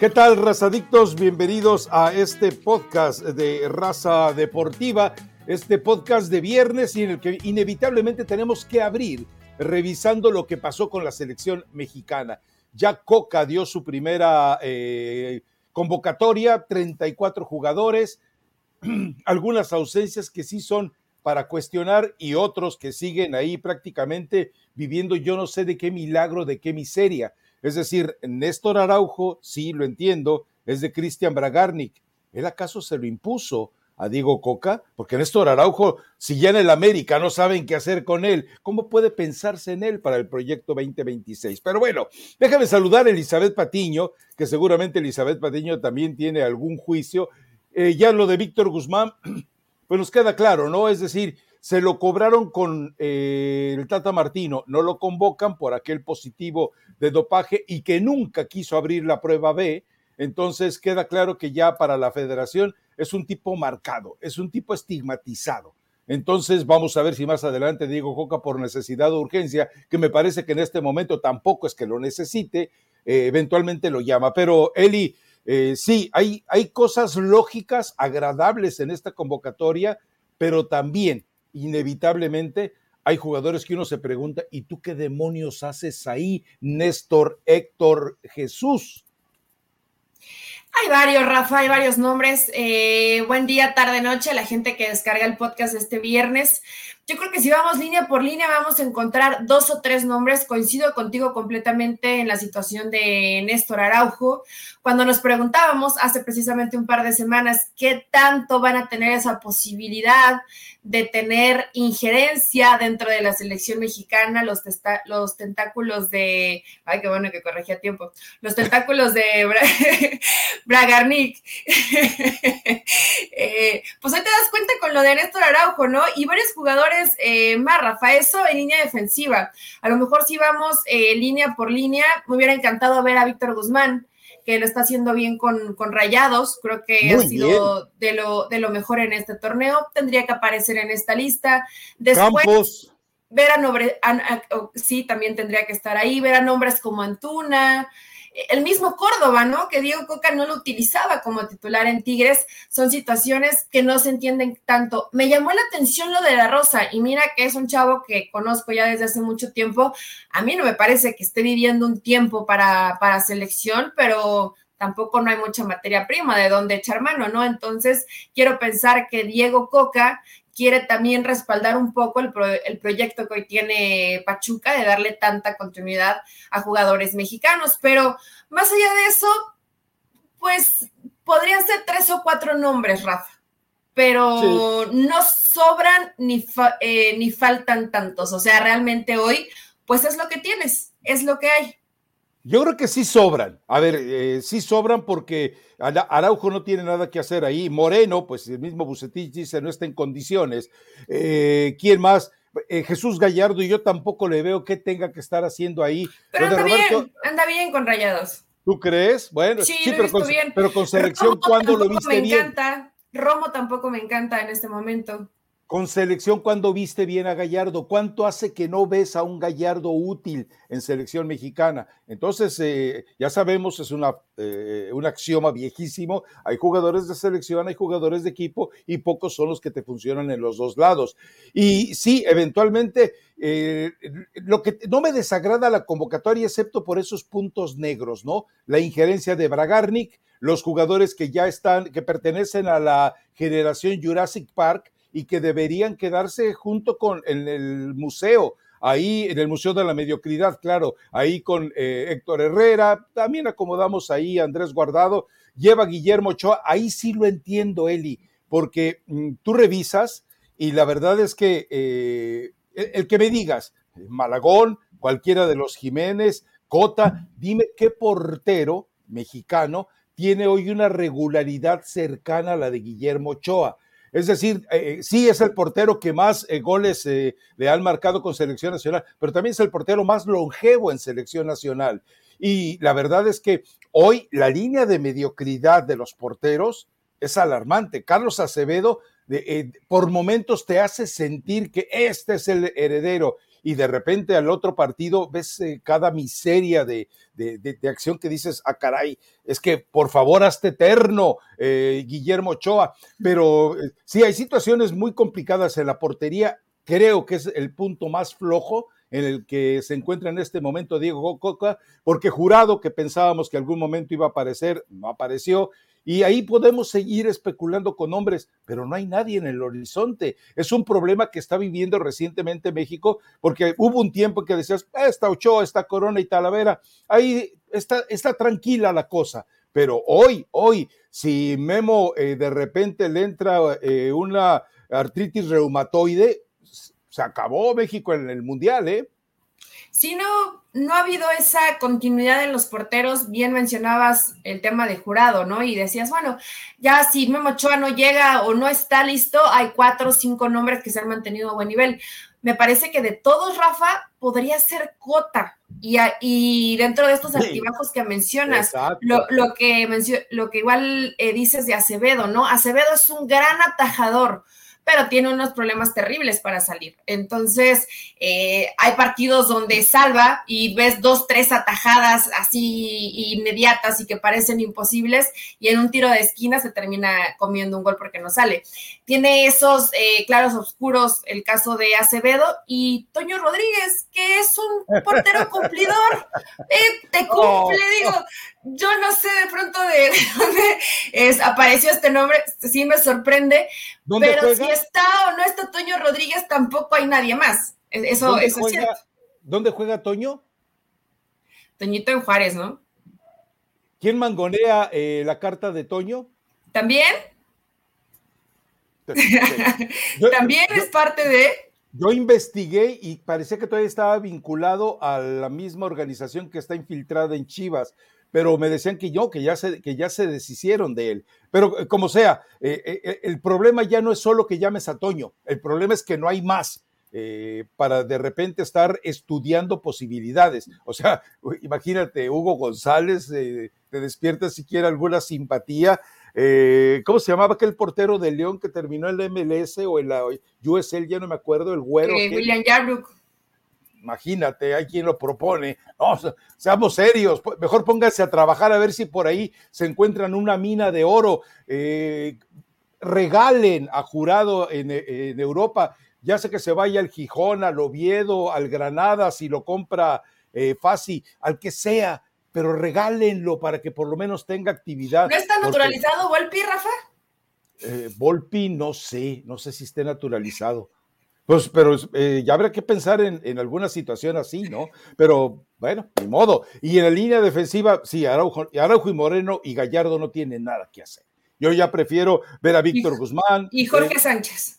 ¿Qué tal, razadictos? Bienvenidos a este podcast de Raza Deportiva, este podcast de viernes y en el que inevitablemente tenemos que abrir revisando lo que pasó con la selección mexicana. Ya Coca dio su primera eh, convocatoria, 34 jugadores, algunas ausencias que sí son para cuestionar y otros que siguen ahí prácticamente viviendo yo no sé de qué milagro, de qué miseria. Es decir, Néstor Araujo, sí, lo entiendo, es de Cristian Bragarnik. ¿Él acaso se lo impuso a Diego Coca? Porque Néstor Araujo, si ya en el América no saben qué hacer con él, ¿cómo puede pensarse en él para el proyecto 2026? Pero bueno, déjame saludar a Elizabeth Patiño, que seguramente Elizabeth Patiño también tiene algún juicio. Eh, ya lo de Víctor Guzmán, pues nos queda claro, ¿no? Es decir, se lo cobraron con eh, el Tata Martino, no lo convocan por aquel positivo de dopaje y que nunca quiso abrir la prueba B, entonces queda claro que ya para la federación es un tipo marcado, es un tipo estigmatizado. Entonces vamos a ver si más adelante Diego Coca por necesidad o urgencia, que me parece que en este momento tampoco es que lo necesite, eh, eventualmente lo llama. Pero Eli, eh, sí, hay, hay cosas lógicas, agradables en esta convocatoria, pero también inevitablemente hay jugadores que uno se pregunta, ¿y tú qué demonios haces ahí, Néstor, Héctor, Jesús? Hay varios, Rafa, hay varios nombres. Eh, buen día, tarde, noche la gente que descarga el podcast este viernes. Yo creo que si vamos línea por línea vamos a encontrar dos o tres nombres. Coincido contigo completamente en la situación de Néstor Araujo. Cuando nos preguntábamos hace precisamente un par de semanas qué tanto van a tener esa posibilidad de tener injerencia dentro de la selección mexicana, los, los tentáculos de, ay, qué bueno que corregí a tiempo, los tentáculos de Bragarnik. Eh, pues ahí te das cuenta con lo de Néstor Araujo, ¿no? Y varios jugadores eh, más, Rafa, eso en línea defensiva. A lo mejor si vamos eh, línea por línea, me hubiera encantado ver a Víctor Guzmán, que lo está haciendo bien con, con Rayados, creo que ha sido de lo, de lo mejor en este torneo, tendría que aparecer en esta lista. Después, ver a nombres, sí, también tendría que estar ahí, ver a nombres como Antuna, el mismo Córdoba, ¿no? Que Diego Coca no lo utilizaba como titular en Tigres, son situaciones que no se entienden tanto. Me llamó la atención lo de la Rosa, y mira que es un chavo que conozco ya desde hace mucho tiempo. A mí no me parece que esté viviendo un tiempo para, para selección, pero tampoco no hay mucha materia prima de donde echar mano, ¿no? Entonces, quiero pensar que Diego Coca quiere también respaldar un poco el, proyecto que hoy tiene Pachuca de darle tanta continuidad a jugadores mexicanos. Pero más allá de eso, pues podrían ser tres o cuatro nombres, Rafa, pero no sobran ni, eh, ni faltan tantos. O sea, realmente hoy, pues es lo que tienes, es lo que hay. Yo creo que sí sobran. A ver, eh, sí sobran porque Araujo no tiene nada que hacer ahí. Moreno, pues el mismo Bucetich dice no está en condiciones. Eh, ¿Quién más? Eh, Jesús Gallardo y yo tampoco le veo qué tenga que estar haciendo ahí. Pero anda bien, anda bien con Rayados. ¿Tú crees? Bueno, sí, pero, con, pero, con, selección, ¿cuándo lo viste me encanta. Romo tampoco me encanta en este momento con selección cuando viste bien a Gallardo, cuánto hace que no ves a un Gallardo útil en selección mexicana. Entonces, eh, ya sabemos, es eh, un axioma viejísimo, hay jugadores de selección, hay jugadores de equipo y pocos son los que te funcionan en los dos lados. Y sí, eventualmente, eh, lo que no me desagrada la convocatoria, excepto por esos puntos negros, ¿no? La injerencia de Bragarnik, los jugadores que ya están, que pertenecen a la generación Jurassic Park, y que deberían quedarse junto con en el museo, ahí en el Museo de la Mediocridad, claro, ahí con eh, Héctor Herrera, también acomodamos ahí a Andrés Guardado, lleva Guillermo Ochoa, ahí sí lo entiendo, Eli, porque mm, tú revisas y la verdad es que eh, el, que me digas, Malagón, cualquiera de los Jiménez, Cota, dime qué portero mexicano tiene hoy una regularidad cercana a la de Guillermo Ochoa. Es decir, eh, eh, sí es el portero que más eh, goles le han marcado con selección nacional, pero también es el portero más longevo en selección nacional. Y la verdad es que hoy la línea de mediocridad de los porteros es alarmante. Carlos Acevedo por momentos te hace sentir que este es el heredero y de repente al otro partido ves eh, cada miseria de, acción que dices, ah, caray, es que por favor hazte eterno, eh, Guillermo Ochoa. Pero sí, hay situaciones muy complicadas en la portería. Creo que es el punto más flojo en el que se encuentra en este momento Diego Coca, porque jurado que pensábamos que algún momento iba a aparecer, no apareció, y ahí podemos seguir especulando con nombres, pero no hay nadie en el horizonte. Es un problema que está viviendo recientemente México, porque hubo un tiempo que decías, ah, esta Ochoa, esta Corona y Talavera, ahí está, está tranquila la cosa. Pero hoy, hoy, si Memo eh, de repente le entra eh, una artritis reumatoide, se acabó México en el Mundial, ¿eh? Sí, no, no ha habido esa continuidad en los porteros. Bien mencionabas el tema de jurado, ¿no? Y decías, bueno, ya si Memo Ochoa no llega o no está listo, hay cuatro o cinco nombres que se han mantenido a buen nivel. Me parece que de todos, Rafa, podría ser Cota. Y, y dentro de estos altibajos que mencionas, lo, que lo que igual eh, dices de Acevedo, ¿no? Acevedo es un gran atajador pero tiene unos problemas terribles para salir. Entonces, eh, hay partidos donde salva y ves dos, tres atajadas así inmediatas y que parecen imposibles y en un tiro de esquina se termina comiendo un gol porque no sale. Tiene esos eh, claros oscuros el caso de Acevedo y Toño Rodríguez, que es un portero cumplidor, eh, te cumple, digo, yo no sé de pronto de, dónde es, apareció este nombre, sí me sorprende, pero si está o no está Toño Rodríguez, tampoco hay nadie más. E, eso, es cierto. ¿Dónde juega Toño? Toñito en Juárez, ¿no? ¿Quién mangonea eh, la carta de Toño? ¿También? También es parte de... Yo investigué y parecía que todavía estaba vinculado a la misma organización que está infiltrada en Chivas, pero me decían que yo, que ya se, que ya se deshicieron de él. Pero eh, como sea, eh, eh, el problema ya no es solo que llames a Toño, el problema es que no hay más. para de repente estar estudiando posibilidades. O sea, imagínate, Hugo González, te despierta siquiera alguna simpatía. ¿Cómo se llamaba aquel portero de León que terminó en la MLS o en la USL? Ya no me acuerdo, el güero. William Yarbrough imagínate, hay quien lo propone. No, seamos serios, mejor pónganse a trabajar a ver si por ahí se encuentran una mina de oro. Eh, regalen a jurado en, Europa, ya sé que se vaya al Gijón, al Oviedo, al Granada, si lo compra eh, fácil, al que sea, pero regálenlo para que por lo menos tenga actividad. ¿No está naturalizado Volpi, Rafa? Eh, Volpi, no sé, no sé si esté naturalizado. Pues, pero eh, ya habrá que pensar en, alguna situación así, ¿no? Pero bueno, ni modo. Y en la línea defensiva, sí, Araujo, y Moreno y Gallardo no tienen nada que hacer. Yo ya prefiero ver a Víctor Guzmán. Y Jorge eh, Sánchez.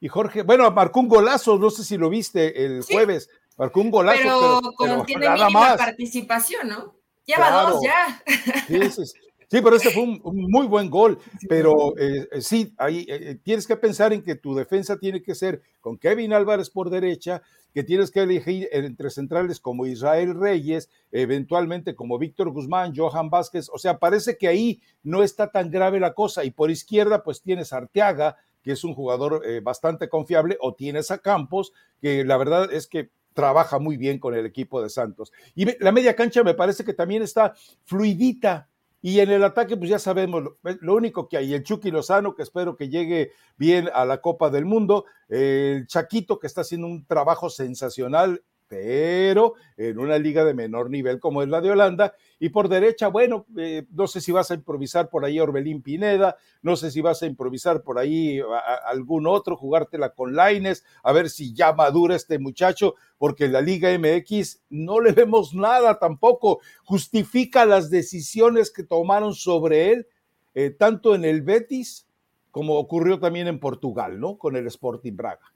Y, Jorge, bueno, marcó un golazo, no sé si lo viste el jueves, marcó un golazo. Pero, pero, tiene mínima participación, ¿no? Lleva dos ya. Sí, sí, Sí, pero ese fue un, muy buen gol. Pero eh, eh, sí, ahí eh, tienes que pensar en que tu defensa tiene que ser con Kevin Álvarez por derecha, que tienes que elegir entre centrales como Israel Reyes, eventualmente como Víctor Guzmán, Johan Vázquez. O sea, parece que ahí no está tan grave la cosa. Y por izquierda, pues tienes a Arteaga, que es un jugador bastante confiable, o tienes a Campos, que la verdad es que trabaja muy bien con el equipo de Santos. Y la media cancha me parece que también está fluidita, y en el ataque, pues ya sabemos, lo, único que hay, el Chucky Lozano, que espero que llegue bien a la Copa del Mundo, el Chaquito, que está haciendo un trabajo sensacional pero en una liga de menor nivel como es la de Holanda. Y por derecha, bueno, eh, no sé si vas a improvisar por ahí Orbelín Pineda, no sé si vas a improvisar por ahí algún otro, jugártela con Laines, a ver si ya madura este muchacho, porque en la Liga MX no le vemos nada tampoco. Justifica las decisiones que tomaron sobre él, eh, tanto en el Betis como ocurrió también en Portugal, ¿no? Con el Sporting Braga.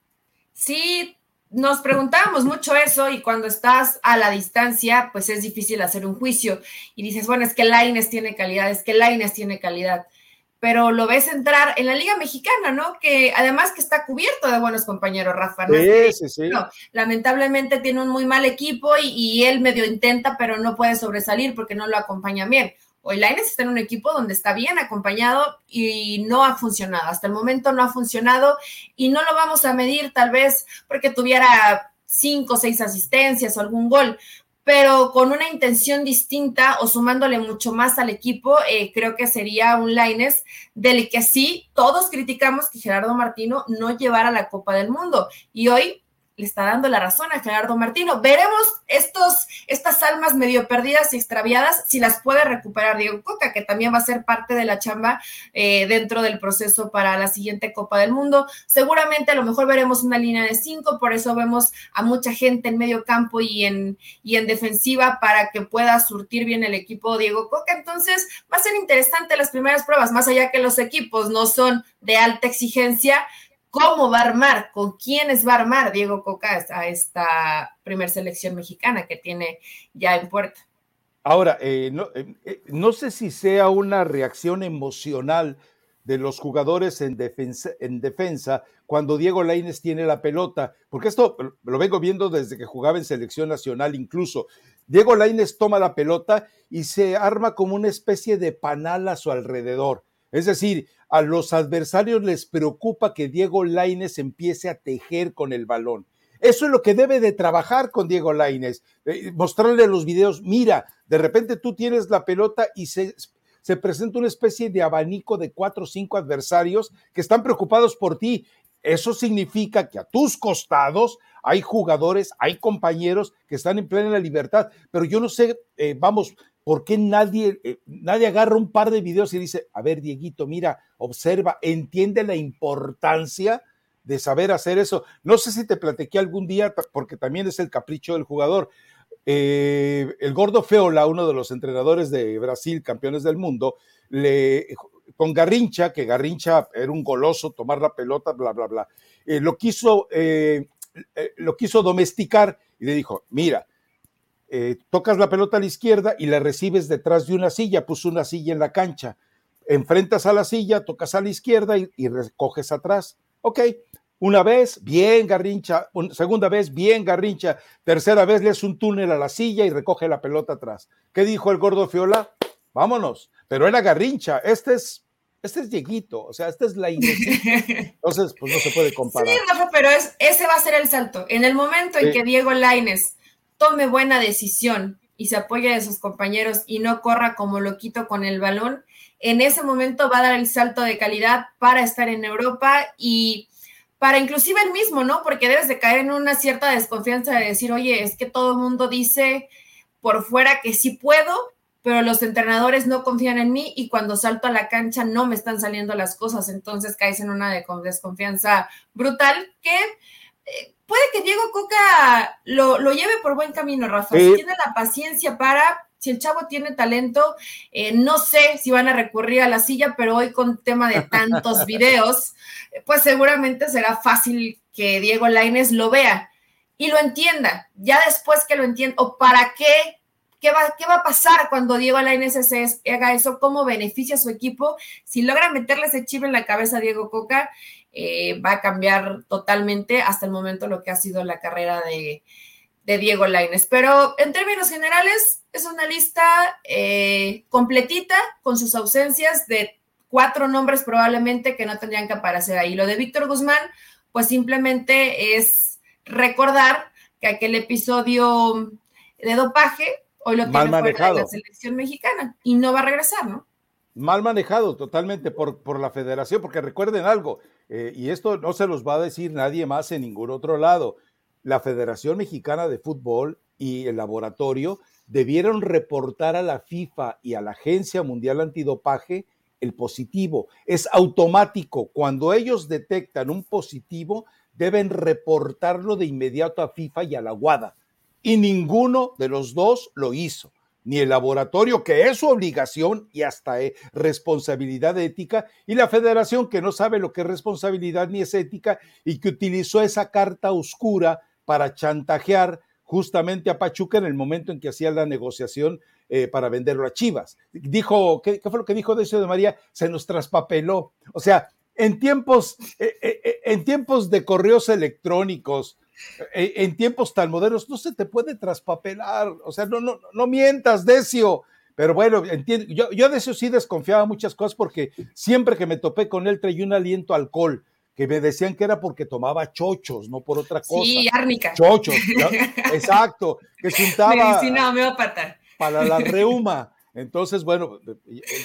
Sí, nos preguntábamos mucho eso y cuando estás a la distancia, pues es difícil hacer un juicio y dices, bueno, es que Laines tiene calidad, es que Laines tiene calidad, pero lo ves entrar en la Liga Mexicana, ¿no? Que además que está cubierto de buenos compañeros, Rafa. ¿no? Sí, sí, sí. lamentablemente tiene un muy mal equipo y, y, él medio intenta, pero no puede sobresalir porque no lo acompaña bien. Hoy Laines está en un equipo donde está bien acompañado y no ha funcionado. Hasta el momento no ha funcionado y no lo vamos a medir tal vez porque tuviera cinco o seis asistencias o algún gol, pero con una intención distinta o sumándole mucho más al equipo, eh, creo que sería un Laines del que sí todos criticamos que Gerardo Martino no llevara la Copa del Mundo. Y hoy le está dando la razón a Gerardo Martino. Veremos estos, estas almas medio perdidas y extraviadas si las puede recuperar Diego Coca, que también va a ser parte de la chamba eh, dentro del proceso para la siguiente Copa del Mundo. Seguramente a lo mejor veremos una línea de cinco, por eso vemos a mucha gente en medio campo y en, y en defensiva para que pueda surtir bien el equipo Diego Coca. Entonces va a ser interesante las primeras pruebas, más allá que los equipos no son de alta exigencia cómo va a armar, con quiénes va a armar Diego Coca a esta primer selección mexicana que tiene ya en puerta. Ahora, eh, eh, eh, no, sé si sea una reacción emocional de los jugadores en defensa, en defensa cuando Diego Laines tiene la pelota, porque esto lo vengo viendo desde que jugaba en selección nacional incluso. Diego Laines toma la pelota y se arma como una especie de panal a su alrededor. Es decir, a los adversarios les preocupa que Diego Laines empiece a tejer con el balón. Eso es lo que debe de trabajar con Diego Laines, eh, mostrarle los videos, mira, de repente tú tienes la pelota y se, se presenta una especie de abanico de cuatro o cinco adversarios que están preocupados por ti. Eso significa que a tus costados hay jugadores, hay compañeros que están en plena libertad, pero yo no sé, eh, vamos, ¿por qué nadie, eh, nadie agarra un par de videos y dice, a ver, Dieguito, mira, observa, entiende la importancia de saber hacer eso? No sé si te platiqué algún día, porque también es el capricho del jugador. Eh, el gordo Feola, uno de los entrenadores de Brasil, campeones del mundo, le, con Garrincha, que Garrincha era un goloso, tomar la pelota, bla, bla, bla, eh, lo, quiso, lo quiso domesticar y le dijo, mira, eh, tocas la pelota a la izquierda y la recibes detrás de una silla, puso una silla en la cancha, enfrentas a la silla, tocas a la izquierda y, recoges atrás. Ok, una vez, bien Garrincha, segunda vez, bien Garrincha, tercera vez le hace un túnel a la silla y recoge la pelota atrás. ¿Qué dijo el gordo Fiola? Vámonos, pero era Garrincha, este es este es Dieguito, o sea, esta es la Entonces, pues no se puede comparar. Sí, Rafa, pero es, ese va a ser el salto. En el momento en que Diego Laines tome buena decisión y se apoye de sus compañeros y no corra como loquito con el balón, en ese momento va a dar el salto de calidad para estar en Europa y para inclusive el mismo, ¿no? Porque debes de caer en una cierta desconfianza de decir, oye, es que todo el mundo dice por fuera que sí puedo, pero los entrenadores no confían en mí y cuando salto a la cancha no me están saliendo las cosas, entonces caes en una desconfianza brutal que eh, puede que Diego Coca lo, lleve por buen camino, Rafa. Si tiene la paciencia para, si el chavo tiene talento, eh, no sé si van a recurrir a la silla, pero hoy con tema de tantos videos, pues seguramente será fácil que Diego Laines lo vea y lo entienda. Ya después que lo entienda, o para qué ¿Qué va, ¿Qué va, a pasar cuando Diego Lainez haga eso? ¿Cómo beneficia a su equipo? Si logra meterle ese chip en la cabeza a Diego Coca, eh, va a cambiar totalmente hasta el momento lo que ha sido la carrera de, Diego Laines. Pero en términos generales, es una lista eh, completita con sus ausencias de cuatro nombres probablemente que no tendrían que aparecer ahí. Lo de Víctor Guzmán, pues simplemente es recordar que aquel episodio de dopaje hoy lo tiene fuera de la selección mexicana y no va a regresar, ¿no? Mal manejado totalmente por, por la federación, porque recuerden algo, eh, y esto no se los va a decir nadie más en ningún otro lado. La Federación Mexicana de Fútbol y el laboratorio debieron reportar a la FIFA y a la Agencia Mundial Antidopaje el positivo. Es automático. Cuando ellos detectan un positivo, deben reportarlo de inmediato a FIFA y a la WADA. Y ninguno de los dos lo hizo ni el laboratorio, que es su obligación y hasta eh, responsabilidad ética, y la federación, que no sabe lo que es responsabilidad ni es ética, y que utilizó esa carta oscura para chantajear justamente a Pachuca en el momento en que hacía la negociación eh, para venderlo a Chivas. Dijo, ¿qué, fue lo que dijo Decio de María? Se nos traspapeló. O sea, en tiempos, eh, en tiempos de correos electrónicos, eh, en tiempos tan modernos no se te puede traspapelar, o sea, no, no, no mientas, Decio. Pero bueno, entiendo, yo, yo de eso sí desconfiaba muchas cosas porque siempre que me topé con él traía un aliento alcohol que me decían que era porque tomaba chochos, no por otra cosa. Sí, árnica. Chochos, exacto, que juntaba Medicina homeópata. para la reuma. Entonces, bueno,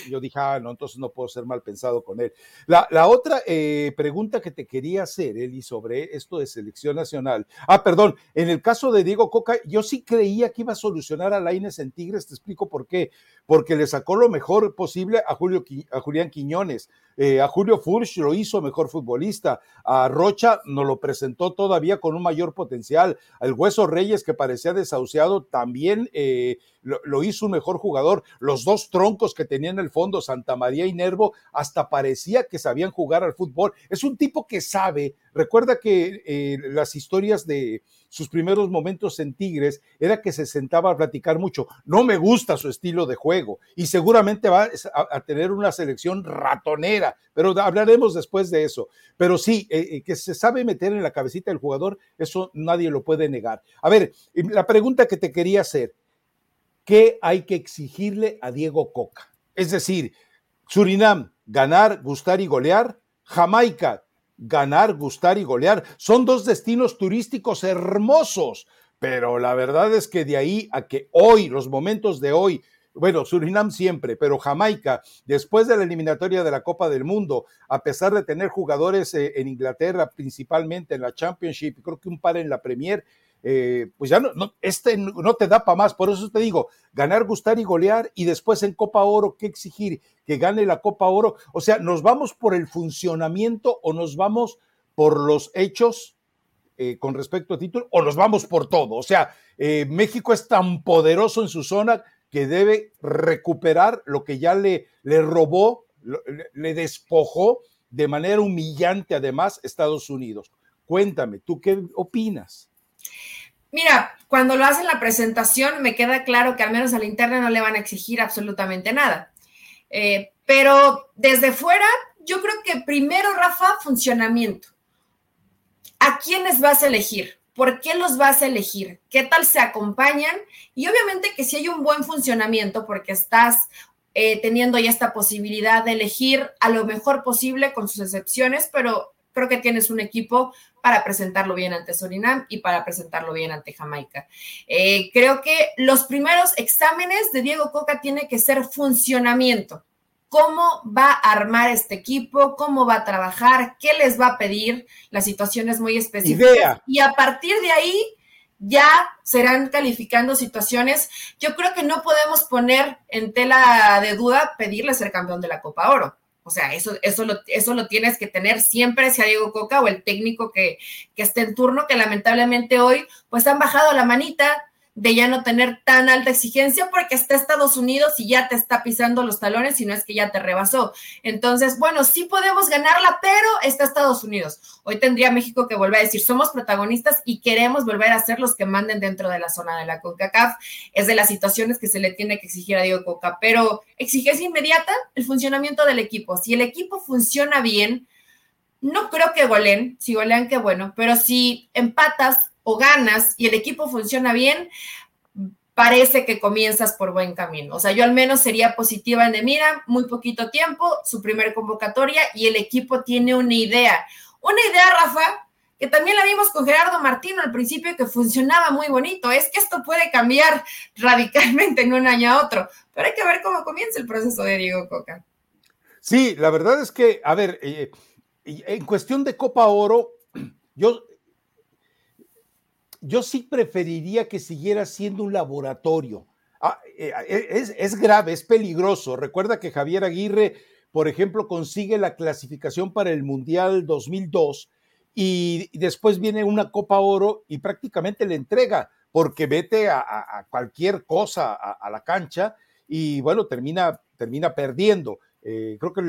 yo dije, ah, no, entonces no puedo ser mal pensado con él. La, la otra eh, pregunta que te quería hacer, Eli, sobre esto de selección nacional. Ah, perdón, en el caso de Diego Coca, yo sí creía que iba a solucionar a Laines en Tigres, te explico por qué. Porque le sacó lo mejor posible a, Julio, a Julián Quiñones, eh, a Julio Furch lo hizo mejor futbolista, a Rocha nos lo presentó todavía con un mayor potencial, al Hueso Reyes que parecía desahuciado también eh, lo, hizo un mejor jugador. Los dos troncos que tenía en el fondo, Santa María y Nervo, hasta parecía que sabían jugar al fútbol. Es un tipo que sabe. Recuerda que eh, las historias de sus primeros momentos en Tigres era que se sentaba a platicar mucho. No me gusta su estilo de juego y seguramente va a, tener una selección ratonera, pero hablaremos después de eso. Pero sí, eh, eh, que se sabe meter en la cabecita del jugador, eso nadie lo puede negar. A ver, la pregunta que te quería hacer, ¿qué hay que exigirle a Diego Coca? Es decir, Surinam, ganar, gustar y golear. Jamaica, ganar, gustar y golear. Son dos destinos turísticos hermosos, pero la verdad es que de ahí a que hoy, los momentos de hoy, bueno, Surinam siempre, pero Jamaica, después de la eliminatoria de la Copa del Mundo, a pesar de tener jugadores eh, en Inglaterra, principalmente en la Championship, creo que un par en la Premier, eh, pues ya no, este no te da para más. Por eso te digo, ganar, gustar y golear y después en Copa Oro, ¿qué exigir? Que gane la Copa Oro. O sea, ¿nos vamos por el funcionamiento o nos vamos por los hechos eh, con respecto a título o nos vamos por todo? O sea, eh, México es tan poderoso en su zona que debe recuperar lo que ya le, le robó, le despojó de manera humillante además Estados Unidos. Cuéntame, ¿tú qué opinas? Mira, cuando lo hacen la presentación, me queda claro que al menos a la interna no le van a exigir absolutamente nada. Eh, pero desde fuera, yo creo que primero, Rafa, funcionamiento. ¿A quiénes vas a elegir? ¿Por qué los vas a elegir? ¿Qué tal se acompañan? Y obviamente que si hay un buen funcionamiento, porque estás eh, teniendo ya esta posibilidad de elegir a lo mejor posible con sus excepciones, pero creo que tienes un equipo para presentarlo bien ante Surinam y para presentarlo bien ante Jamaica. Eh, creo que los primeros exámenes de Diego Coca tiene que ser funcionamiento. ¿Cómo va a armar este equipo? ¿Cómo va a trabajar? ¿Qué les va a pedir? La situación es muy específica. Y a partir de ahí ya serán calificando situaciones. Yo creo que no podemos poner en tela de duda pedirle ser campeón de la Copa Oro o sea, eso, eso, lo, eso lo tienes que tener siempre, sea Diego Coca o el técnico que, que esté en turno, que lamentablemente hoy pues han bajado la manita, de ya no tener tan alta exigencia porque está Estados Unidos y ya te está pisando los talones y no es que ya te rebasó. Entonces, bueno, sí podemos ganarla, pero está Estados Unidos. Hoy tendría México que volver a decir, somos protagonistas y queremos volver a ser los que manden dentro de la zona de la CONCACAF. Es de las situaciones que se le tiene que exigir a Diego Coca, pero exigencia inmediata, el funcionamiento del equipo. Si el equipo funciona bien, no creo que goleen, si golean, qué bueno, pero si empatas o ganas y el equipo funciona bien, parece que comienzas por buen camino. O sea, yo al menos sería positiva en de, mira, muy poquito tiempo, su primer convocatoria y el equipo tiene una idea. Una idea, Rafa, que también la vimos con Gerardo Martino al principio que funcionaba muy bonito. Es que esto puede cambiar radicalmente en un año a otro, pero hay que ver cómo comienza el proceso de Diego Coca. Sí, la verdad es que, a ver, eh, en cuestión de Copa Oro, yo yo sí preferiría que siguiera siendo un laboratorio. Ah, eh, eh, es, grave, es peligroso. Recuerda que Javier Aguirre, por ejemplo, consigue la clasificación para el Mundial 2002 y después viene una Copa Oro y prácticamente le entrega porque vete a, cualquier cosa a, la cancha y bueno, termina, termina perdiendo. Eh, creo, que,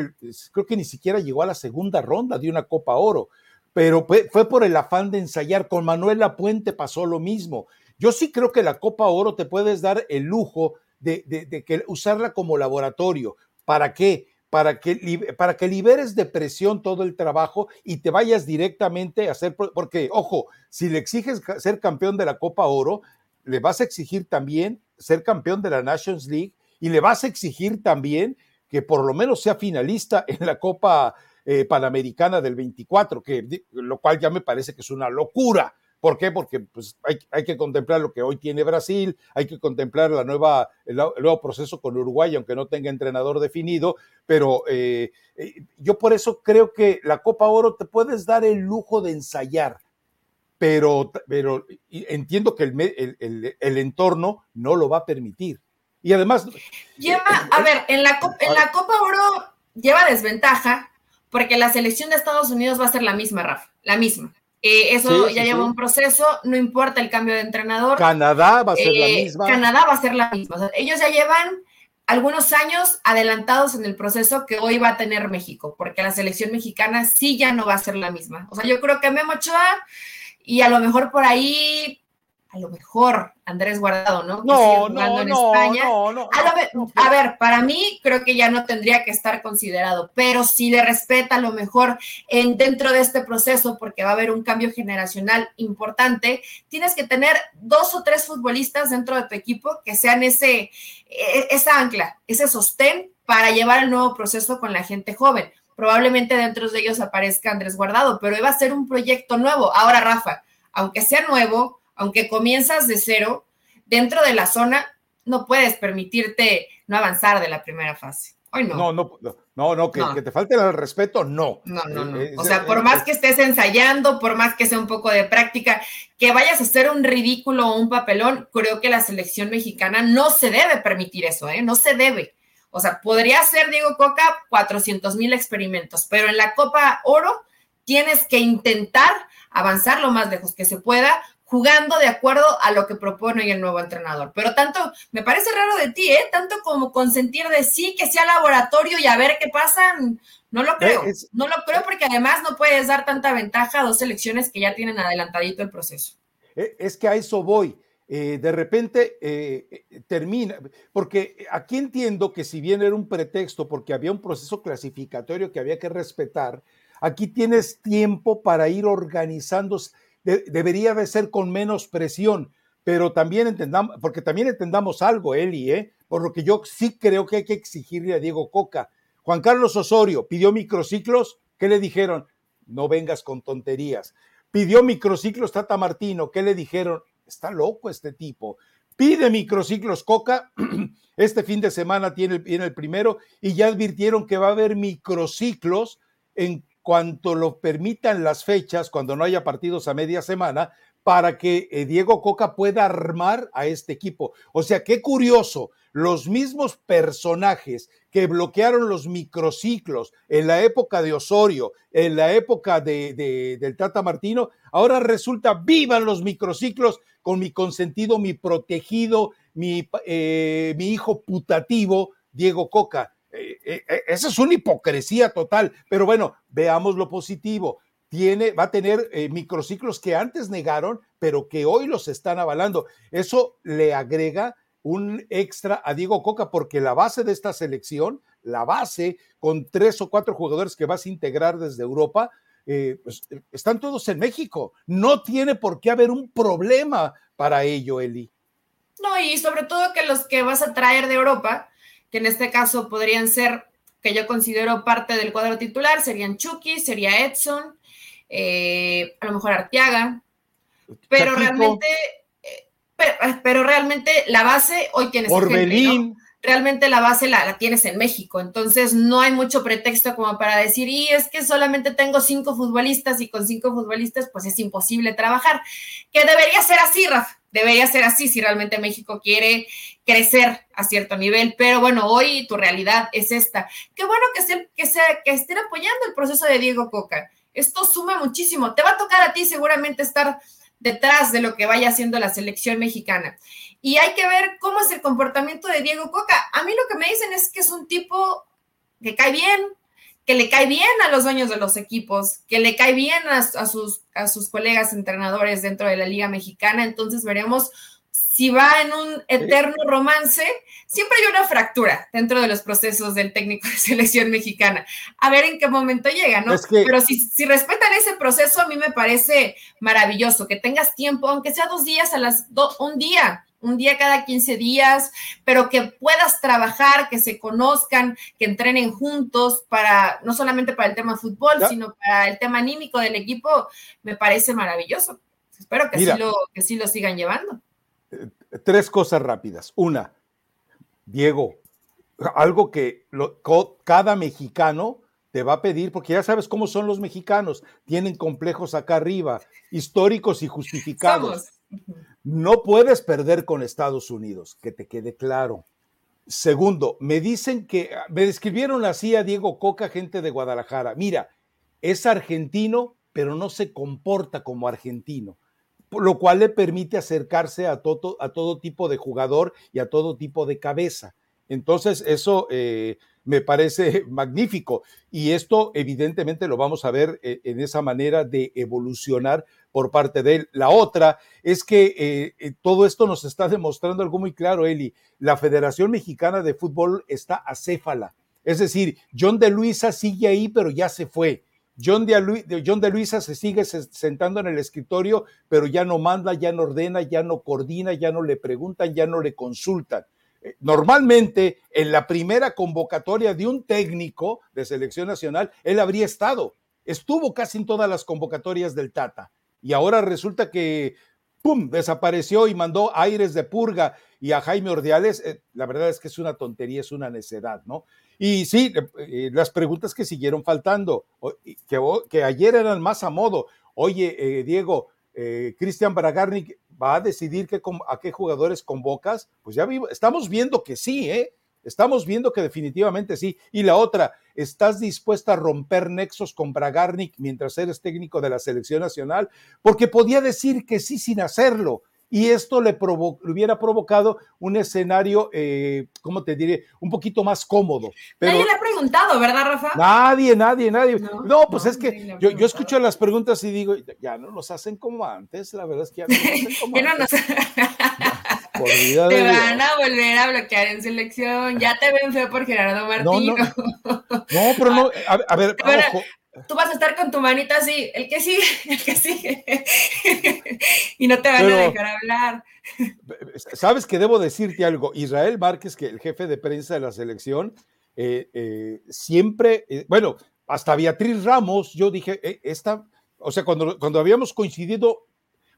creo que ni siquiera llegó a la segunda ronda de una Copa Oro pero fue por el afán de ensayar. Con Manuel Puente pasó lo mismo. Yo sí creo que la Copa Oro te puedes dar el lujo de, que usarla como laboratorio. ¿Para qué? Para que, para que liberes de presión todo el trabajo y te vayas directamente a hacer, porque, ojo, si le exiges ser campeón de la Copa Oro, le vas a exigir también ser campeón de la Nations League y le vas a exigir también que por lo menos sea finalista en la Copa eh, Panamericana del 24, que, lo cual ya me parece que es una locura. ¿Por qué? Porque pues, hay, que contemplar lo que hoy tiene Brasil, hay que contemplar la nueva, el, nuevo proceso con Uruguay, aunque no tenga entrenador definido, pero eh, eh, yo por eso creo que la Copa Oro te puedes dar el lujo de ensayar, pero, pero entiendo que el, el, entorno no lo va a permitir. Y además... Lleva, a ver, en la, en la Copa Oro lleva desventaja porque la selección de Estados Unidos va a ser la misma, Rafa, la misma. Eh, eso ya lleva un proceso, no importa el cambio de entrenador. Canadá va a ser la eh, misma. Canadá va a ser la misma. ellos ya llevan algunos años adelantados en el proceso que hoy va a tener México, porque la selección mexicana sí ya no va a ser la misma. O sea, yo creo que Memo Ochoa y a lo mejor por ahí a lo mejor Andrés Guardado, ¿no? No, no, en no, España. no, no, a, ver, para mí creo que ya no tendría que estar considerado, pero si le respeta a lo mejor en, dentro de este proceso, porque va a haber un cambio generacional importante, tienes que tener dos o tres futbolistas dentro de tu equipo que sean ese, e, esa ancla, ese sostén para llevar el nuevo proceso con la gente joven. Probablemente dentro de ellos aparezca Andrés Guardado, pero iba a ser un proyecto nuevo. Ahora, Rafa, aunque sea nuevo, aunque comienzas de cero, dentro de la zona no puedes permitirte no avanzar de la primera fase. Hoy no. No, no, no, no, que, te falte el respeto, no. No, no, no. Eh, o sea, por más que estés ensayando, por más que sea un poco de práctica, que vayas a hacer un ridículo o un papelón, creo que la selección mexicana no se debe permitir eso, ¿eh? No se debe. O sea, podría ser Diego Coca 400 mil experimentos, pero en la Copa Oro tienes que intentar avanzar lo más lejos que se pueda, jugando de acuerdo a lo que propone el nuevo entrenador. Pero tanto, me parece raro de ti, ¿eh? Tanto como consentir de sí, que sea laboratorio y a ver qué pasa, no lo creo. Eh, no lo creo porque además no puedes dar tanta ventaja a dos selecciones que ya tienen adelantadito el proceso. Eh, es que a eso voy. Eh, de repente termina, porque aquí entiendo que si bien era un pretexto porque había un proceso clasificatorio que había que respetar, aquí tienes tiempo para ir organizándose debería de ser con menos presión, pero también entendamos, porque también entendamos algo, Eli, ¿eh? por lo que yo sí creo que hay que exigirle a Diego Coca. Juan Carlos Osorio pidió microciclos, ¿qué le dijeron? No vengas con tonterías. Pidió microciclos Tata Martino, ¿qué le dijeron? Está loco este tipo. Pide microciclos Coca, este fin de semana tiene, tiene el primero y ya advirtieron que va a haber microciclos en cuanto lo permitan las fechas, cuando no haya partidos a media semana, para que eh, Diego Coca pueda armar a este equipo. O sea, qué curioso, los mismos personajes que bloquearon los microciclos en la época de Osorio, en la época de, del Tata Martino, ahora resulta vivan los microciclos con mi consentido, mi protegido, mi, eh, mi hijo putativo, Diego Coca. Eh, eh, eh, esa es una hipocresía total, pero bueno, veamos lo positivo. Tiene, va a tener microciclos que antes negaron, pero que hoy los están avalando. Eso le agrega un extra a Diego Coca, porque la base de esta selección, la base con tres o cuatro jugadores que vas a integrar desde Europa, pues, están todos en México. No tiene por qué haber un problema para ello, Eli. No, y sobre todo que los que vas a traer de Europa, que en este caso podrían ser, que yo considero parte del cuadro titular, serían Chucky, sería Edson, eh, a lo mejor Arteaga, pero realmente, eh, pero, realmente la base hoy tienes Orbelín. realmente la base la, la, tienes en México, entonces no hay mucho pretexto como para decir, y es que solamente tengo cinco futbolistas y con cinco futbolistas pues es imposible trabajar, que debería ser así, Rafa, debería ser así si realmente México quiere crecer a cierto nivel, pero bueno, hoy tu realidad es esta. Qué bueno que, se, que, sea, que estén apoyando el proceso de Diego Coca. Esto suma muchísimo. Te va a tocar a ti seguramente estar detrás de lo que vaya haciendo la selección mexicana. Y hay que ver cómo es el comportamiento de Diego Coca. A mí lo que me dicen es que es un tipo que cae bien, que le cae bien a los dueños de los equipos, que le cae bien a, sus, a sus colegas entrenadores dentro de la Liga Mexicana. Entonces veremos si va en un eterno romance. Siempre hay una fractura dentro de los procesos del técnico de selección mexicana. A ver en qué momento llega, ¿no? Pero si, si respetan ese proceso, a mí me parece maravilloso que tengas tiempo, aunque sea dos días a las, dos, un día un día cada 15 días, pero que puedas trabajar, que se conozcan, que entrenen juntos para, no solamente para el tema fútbol, sino para el tema anímico del equipo, me parece maravilloso. Espero que, sí, lo, que sí lo sigan llevando. Eh, tres cosas rápidas. Una, Diego, algo que cada mexicano te va a pedir, porque ya sabes cómo son los mexicanos, tienen complejos acá arriba, históricos y justificados. No puedes perder con Estados Unidos, que te quede claro. Segundo, me dicen que, me describieron así a Diego Coca, gente de Guadalajara. Mira, es argentino, pero no se comporta como argentino, lo cual le permite acercarse a todo, a todo tipo de jugador y a todo tipo de cabeza. Entonces, eso eh, me parece magnífico. Y esto evidentemente lo vamos a ver eh, en esa manera de evolucionar por parte de él. La otra es que eh, eh, todo esto nos está demostrando algo muy claro, Eli. La Federación Mexicana de Fútbol está acéfala. Es decir, John de Luisa sigue ahí, pero ya se fue. John de, John de Luisa se sigue sentando en el escritorio, pero ya no manda, ya no ordena, ya no coordina, ya no le preguntan, ya no le consultan. Normalmente, en la primera convocatoria de un técnico de selección nacional, él habría estado. Estuvo casi en todas las convocatorias del Tata. Y ahora resulta que, ¡pum!, desapareció y mandó aires de purga y a Jaime Ordiales. Eh, la verdad es que es una tontería, es una necedad, ¿no? Y sí, eh, las preguntas que siguieron faltando, que, que, ayer eran más a modo. Oye, eh, Diego, Cristian Bragarnik va a decidir a qué jugadores convocas, pues ya estamos viendo que sí, ¿eh? Estamos viendo que definitivamente sí. Y la otra, ¿estás dispuesta a romper nexos con Bragarnik mientras eres técnico de la selección nacional? Porque podía decir que sí sin hacerlo y esto le, hubiera provocado un escenario, eh, ¿cómo te diré? Un poquito más cómodo. nadie le ha preguntado, ¿verdad, Rafa? Nadie, nadie, nadie. No, pues es que yo, yo, escucho las preguntas y digo, ya no nos hacen como antes, la verdad es que ya no nos hacen como antes. te van a volver a bloquear en selección, ya te ven feo por Gerardo Martino. No, no. pero no, a, ver, ojo tú vas a estar con tu manita así, el que sigue, el que sigue, y no te van a dejar hablar. Sabes que debo decirte algo, Israel Márquez, que el jefe de prensa de la selección, eh, eh, siempre, eh, bueno, hasta Beatriz Ramos, yo dije, esta, o sea, cuando, cuando habíamos coincidido,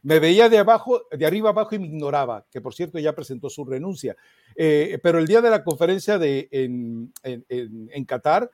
me veía de abajo, de arriba abajo y me ignoraba, que por cierto ya presentó su renuncia. pero el día de la conferencia de, en, en, en Qatar,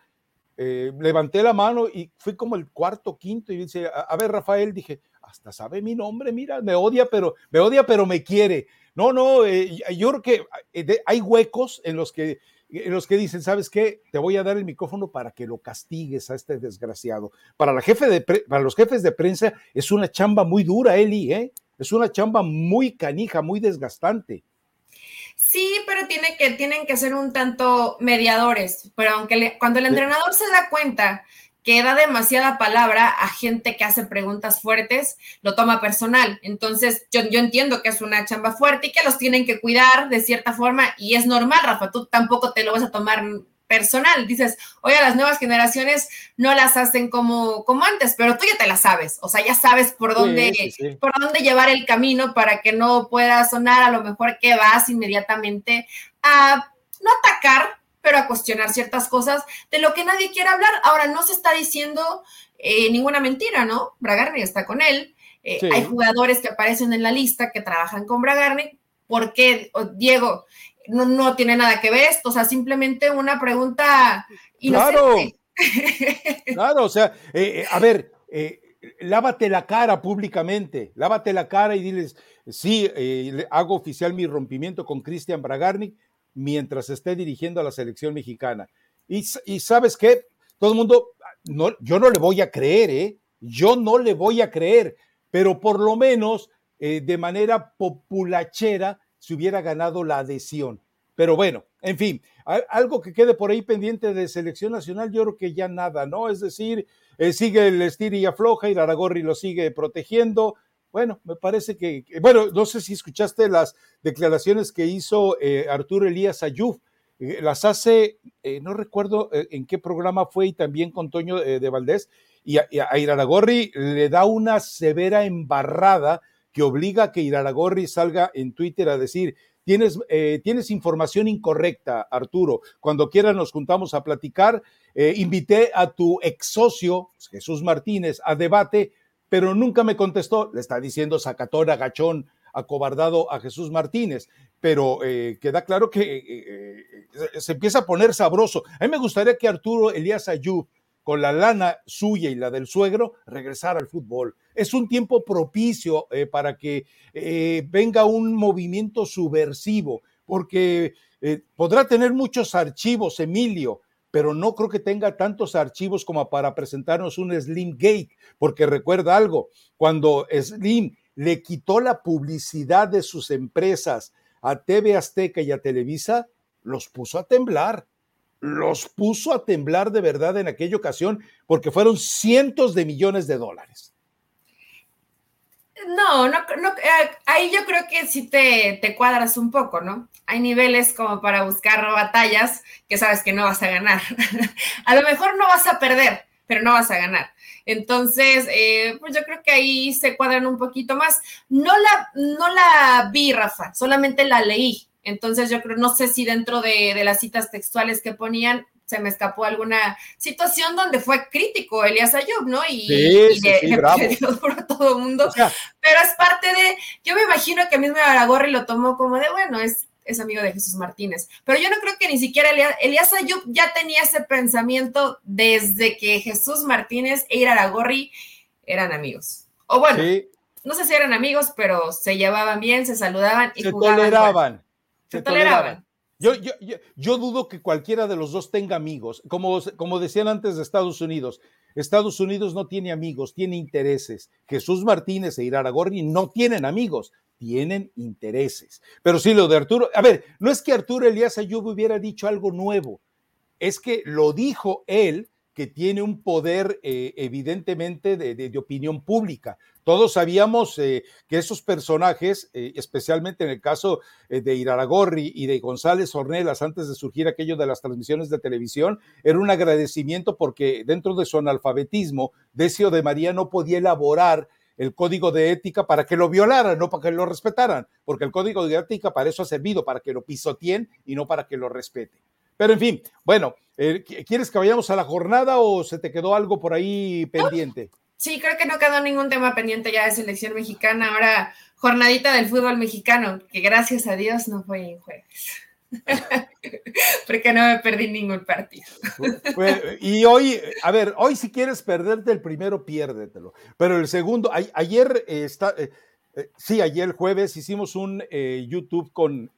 eh, levanté la mano y fui como el cuarto, quinto y dice, a, ver, Rafael, dije, hasta sabe mi nombre, mira, me odia, pero me odia, pero me quiere. No, no, eh, yo creo que eh, hay huecos en los que en los que dicen, ¿sabes qué? Te voy a dar el micrófono para que lo castigues a este desgraciado. Para, la jefe de para los jefes de prensa es una chamba muy dura, Eli. Es una chamba muy canija, muy desgastante. Sí, pero tiene que, tienen que ser un tanto mediadores. Pero aunque cuando el entrenador se da cuenta que da demasiada palabra a gente que hace preguntas fuertes, lo toma personal. Entonces, yo, yo entiendo que es una chamba fuerte y que los tienen que cuidar de cierta forma y es normal, Rafa, tú tampoco te lo vas a tomar personal. Dices, oye, las nuevas generaciones no las hacen como, como antes, pero tú ya te las sabes. O sea, ya sabes por dónde, por dónde llevar el camino para que no pueda sonar a lo mejor que vas inmediatamente a no atacar, pero a cuestionar ciertas cosas de lo que nadie quiere hablar. Ahora, no se está diciendo eh, ninguna mentira, ¿no? Bragarni está con él. Eh, hay jugadores que aparecen en la lista que trabajan con Bragarni. ¿Por qué, Diego? No, no tiene nada que ver esto, o sea, simplemente una pregunta inocente. Claro, claro o sea, eh, eh, a ver, eh, lávate la cara públicamente, lávate la cara y diles, sí, hago oficial mi rompimiento con Cristian Bragarnik mientras esté dirigiendo a la selección mexicana. Y, y sabes qué, todo el mundo, no, yo no le voy a creer, ¿eh? Yo no le voy a creer, pero por lo menos de manera populachera se hubiera ganado la adhesión. Pero bueno, en fin, algo que quede por ahí pendiente de selección nacional, yo creo que ya nada, ¿no? Es decir, eh, sigue el estir y afloja y Aragorri lo sigue protegiendo. Bueno, me parece que, bueno, no sé si escuchaste las declaraciones que hizo eh, Arturo Elías Ayuf, eh, las hace, no recuerdo en qué programa fue y también con Toño de Valdés, y a, a Iraragorri le da una severa embarrada que obliga a que Iraragorri salga en Twitter a decir, tienes, eh, tienes información incorrecta, Arturo. Cuando quieras nos juntamos a platicar. Eh, invité a tu ex socio, Jesús Martínez, a debate, pero nunca me contestó. Le está diciendo sacatón, agachón, acobardado a Jesús Martínez, pero eh, queda claro que se empieza a poner sabroso. A mí me gustaría que Arturo Elías Ayub, con la lana suya y la del suegro, regresara al fútbol. Es un tiempo propicio eh, para que eh, venga un movimiento subversivo, porque eh, podrá tener muchos archivos, Emilio, pero no creo que tenga tantos archivos como para presentarnos un Slim Gate, porque recuerda algo, cuando Slim le quitó la publicidad de sus empresas a TV Azteca y a Televisa, los puso a temblar los puso a temblar de verdad en aquella ocasión porque fueron cientos de millones de dólares. No, no, no, eh, ahí yo creo que sí te, te, cuadras un poco, ¿no? Hay niveles como para buscar batallas que sabes que no vas a ganar. a lo mejor no vas a perder, pero no vas a ganar. Entonces, eh, pues yo creo que ahí se cuadran un poquito más. No la, no la vi, Rafa, solamente la leí. Entonces yo creo, no sé si dentro de, de las citas textuales que ponían se me escapó alguna situación donde fue crítico Elías Ayub, ¿no? Y, sí, y por todo el mundo. pero es parte de, yo me imagino que mismo Aragorri lo tomó como de, bueno, es, es amigo de Jesús Martínez. Pero yo no creo que ni siquiera Elías, Ayub ya tenía ese pensamiento desde que Jesús Martínez e Aragorri eran amigos. O bueno, no sé si eran amigos, pero se llevaban bien, se saludaban y se jugaban. Toleraban, se, toleraban. Yo, yo, yo, dudo que cualquiera de los dos tenga amigos. Como, como decían antes de Estados Unidos, Estados Unidos no tiene amigos, tiene intereses. Jesús Martínez e Iraragorri no tienen amigos, tienen intereses. Pero sí, lo de Arturo, a ver, no es que Arturo Elías Ayub hubiera dicho algo nuevo, es que lo dijo él que tiene un poder eh, evidentemente de, opinión pública. Todos sabíamos eh, que esos personajes, eh, especialmente en el caso de Iraragorri y de González Ornelas, antes de surgir aquello de las transmisiones de televisión, era un agradecimiento porque dentro de su analfabetismo, Decio de María no podía elaborar el código de ética para que lo violaran, no para que lo respetaran, porque el código de ética para eso ha servido, para que lo pisoteen y no para que lo respeten. Pero en fin, bueno, eh, ¿quieres que vayamos a la jornada o se te quedó algo por ahí pendiente? Sí, creo que no quedó ningún tema pendiente ya de selección mexicana. Ahora, jornadita del fútbol mexicano, que gracias a Dios no fue en jueves. Porque no me perdí ningún partido. y hoy, a ver, hoy si quieres perderte el primero, piérdetelo. Pero el segundo, ayer está, eh, eh, sí, ayer jueves hicimos un YouTube con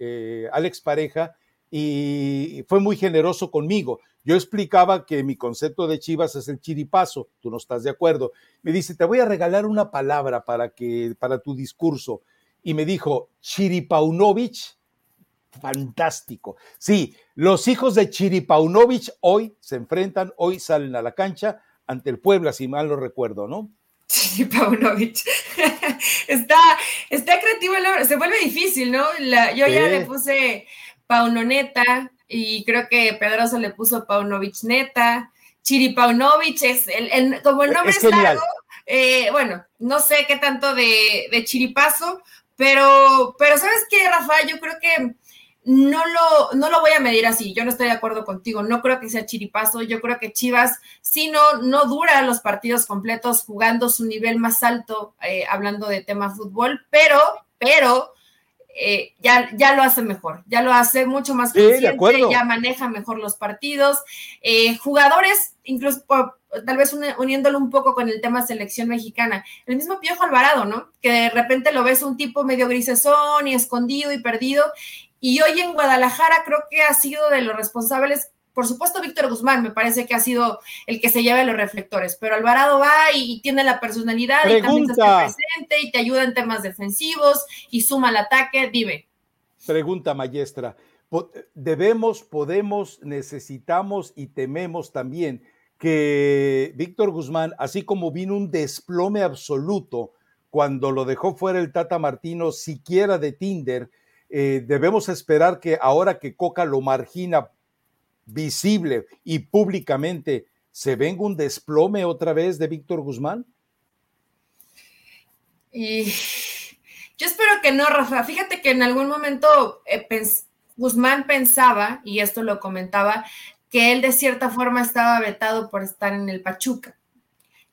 Alex Pareja y fue muy generoso conmigo. Yo explicaba que mi concepto de Chivas es el chiripazo, tú no estás de acuerdo. Me dice, te voy a regalar una palabra para, que, para tu discurso. Y me dijo, Chiripaunovich, fantástico. Sí, los hijos de Chiripaunovich hoy se enfrentan, hoy salen a la cancha ante el Puebla, si mal lo recuerdo, ¿no? Chiripaunovich. está, está creativo, se vuelve difícil, ¿no? yo ya le puse Paunoneta, y creo que Pedroso le puso Paunovich Neta. Chiri Paunovich es el, como el nombre es, largo, eh, bueno, no sé qué tanto de, de chiripazo, pero, pero ¿sabes qué, Rafa? Yo creo que no lo, no lo voy a medir así, yo no estoy de acuerdo contigo, no creo que sea chiripazo, yo creo que Chivas, si no, no dura los partidos completos jugando su nivel más alto, eh, hablando de tema fútbol, pero, pero eh, ya, ya lo hace mejor, ya lo hace mucho más consciente, ya maneja mejor los partidos. Eh, jugadores, incluso tal vez uniéndolo un poco con el tema selección mexicana, el mismo Piojo Alvarado, ¿no? Que de repente lo ves un tipo medio grisesón y escondido y perdido. Y hoy en Guadalajara creo que ha sido de los responsables por supuesto, Víctor Guzmán me parece que ha sido el que se lleva los reflectores, pero Alvarado va y, tiene la personalidad y también está presente y te ayuda en temas defensivos y suma al ataque. Dime. Pregunta, maestra. Debemos, podemos, necesitamos y tememos también que Víctor Guzmán, así como vino un desplome absoluto cuando lo dejó fuera el Tata Martino, siquiera de Tinder, eh, debemos esperar que ahora que Coca lo margina visible y públicamente se venga un desplome otra vez de Víctor Guzmán? Y Yo espero que no, Rafa. Fíjate que en algún momento eh, Guzmán pensaba, y esto lo comentaba, que él de cierta forma estaba vetado por estar en el Pachuca,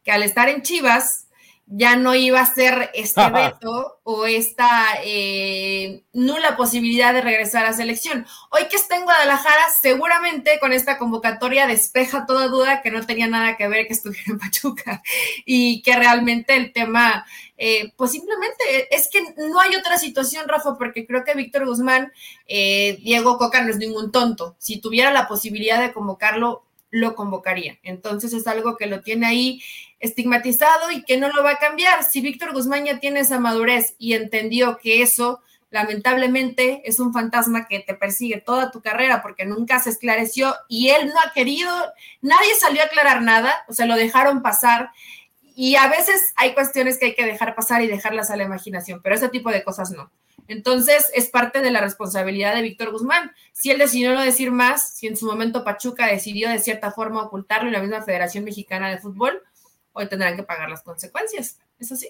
que al estar en Chivas ya no iba a ser este veto o esta eh, nula posibilidad de regresar a selección. Hoy que está en Guadalajara, seguramente con esta convocatoria despeja toda duda que no tenía nada que ver que estuviera en Pachuca y que realmente el tema, eh, pues simplemente es que no hay otra situación, Rafa, porque creo que Víctor Guzmán, eh, Diego Coca no es ningún tonto. Si tuviera la posibilidad de convocarlo, lo convocaría. Entonces es algo que lo tiene ahí estigmatizado y que no lo va a cambiar. Si Víctor Guzmán ya tiene esa madurez y entendió que eso lamentablemente es un fantasma que te persigue toda tu carrera porque nunca se esclareció y él no ha querido, nadie salió a aclarar nada, o sea, lo dejaron pasar y a veces hay cuestiones que hay que dejar pasar y dejarlas a la imaginación, pero ese tipo de cosas no. Entonces, es parte de la responsabilidad de Víctor Guzmán. Si él decidió no decir más, si en su momento Pachuca decidió de cierta forma ocultarlo y la misma Federación Mexicana de Fútbol, hoy tendrán que pagar las consecuencias. ¿Es así?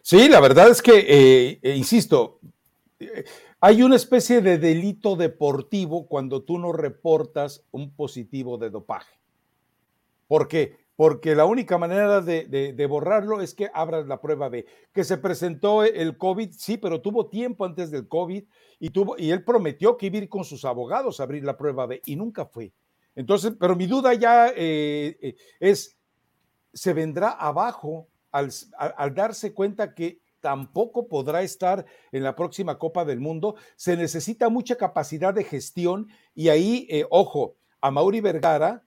Sí, la verdad es que, eh, insisto, hay una especie de delito deportivo cuando tú no reportas un positivo de dopaje. ¿Por qué? Porque la única manera de, borrarlo es que abras la prueba B. Que se presentó el COVID, sí, pero tuvo tiempo antes del COVID y, tuvo, y él prometió que iba a ir con sus abogados a abrir la prueba B y nunca fue. Entonces, pero mi duda ya eh, eh, es, ¿se vendrá abajo al, darse cuenta que tampoco podrá estar en la próxima Copa del Mundo? Se necesita mucha capacidad de gestión y ahí, eh, ojo, a Mauri Vergara,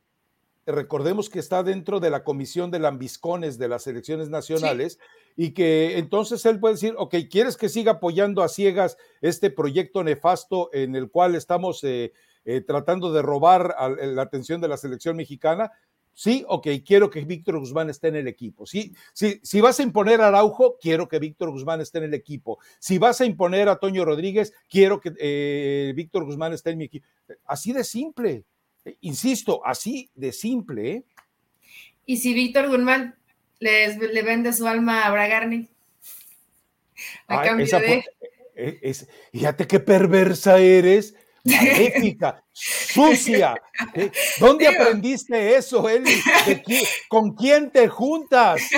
recordemos que está dentro de la comisión de lambiscones de las elecciones nacionales y que entonces él puede decir, ok, ¿quieres que siga apoyando a ciegas este proyecto nefasto en el cual estamos eh, eh, tratando de robar la atención de la selección mexicana? Sí, ok, quiero que Víctor Guzmán esté en el equipo. Sí, sí, si vas a imponer a Araujo, quiero que Víctor Guzmán esté en el equipo. Si vas a imponer a Toño Rodríguez, quiero que eh, Víctor Guzmán esté en mi equipo. Así de simple. Eh, insisto, así de simple. ¿eh? ¿Y si Víctor Guzmán le, le vende su alma a Bragarni? A cambio de... Eh, es, fíjate qué perversa eres, maléfica, sucia. ¿Dónde aprendiste eso, Eli? ¿Con quién te juntas?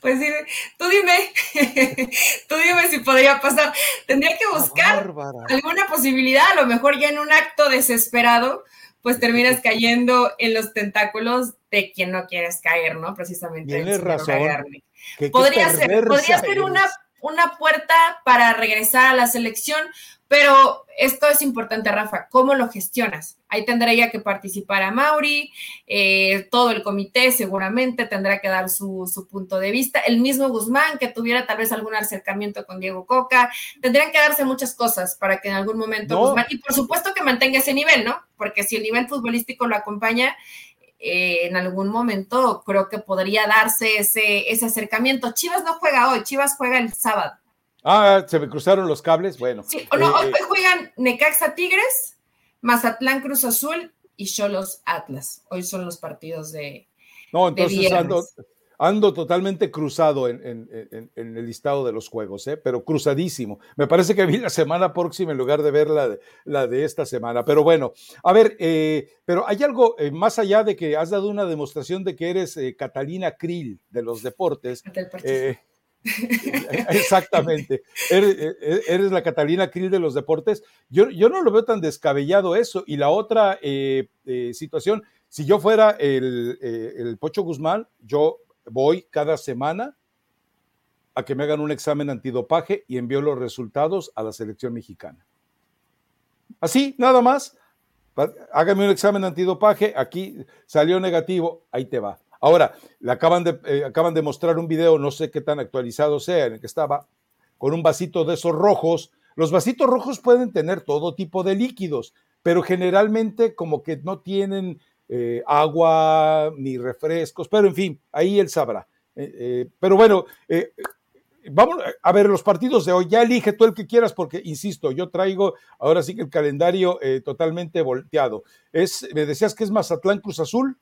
Pues dime, tú dime, tú dime si podría pasar. Tendría que buscar alguna posibilidad, a lo mejor ya en un acto desesperado, pues terminas cayendo en los tentáculos de quien no quieres caer, ¿no? Precisamente. Tienes razón. podría ser, podría ser una, una puerta para regresar a la selección, pero esto es importante, Rafa, ¿cómo lo gestionas? Ahí tendría que participar a Mauri, eh, todo el comité seguramente tendrá que dar su, punto de vista, el mismo Guzmán que tuviera tal vez algún acercamiento con Diego Coca, tendrían que darse muchas cosas para que en algún momento Guzmán, y por supuesto que mantenga ese nivel, ¿no? Porque si el nivel futbolístico lo acompaña, eh, en algún momento creo que podría darse ese, ese acercamiento. Chivas no juega hoy, Chivas juega el sábado. Ah, se me cruzaron los cables, bueno. Sí, o no, hoy eh, eh. juegan Necaxa Tigres, Mazatlán Cruz Azul y Cholos Atlas. Hoy son los partidos de. No, entonces ando, totalmente cruzado en, el listado de los juegos, ¿eh? pero cruzadísimo. Me parece que vi la semana próxima en lugar de ver la de, la de esta semana. Pero bueno, a ver, eh, pero hay algo más allá de que has dado una demostración de que eres Catalina Krill de los deportes. Exactamente. Eres, la Catalina Krill de los deportes. Yo, yo, no lo veo tan descabellado eso. Y la otra eh, eh, situación, si yo fuera el, eh, el, Pocho Guzmán, yo voy cada semana a que me hagan un examen antidopaje y envío los resultados a la selección mexicana. Así, nada más. Hágame un examen antidopaje, aquí salió negativo, ahí te va. Ahora, le acaban de, eh, acaban de mostrar un video, no sé qué tan actualizado sea, en el que estaba con un vasito de esos rojos. Los vasitos rojos pueden tener todo tipo de líquidos, pero generalmente como que no tienen eh, agua ni refrescos, pero en fin, ahí él sabrá. Eh, pero bueno, vamos a ver los partidos de hoy. Ya elige tú el que quieras, porque insisto, yo traigo ahora sí que el calendario totalmente volteado. Es, me decías que es Mazatlán Cruz Azul.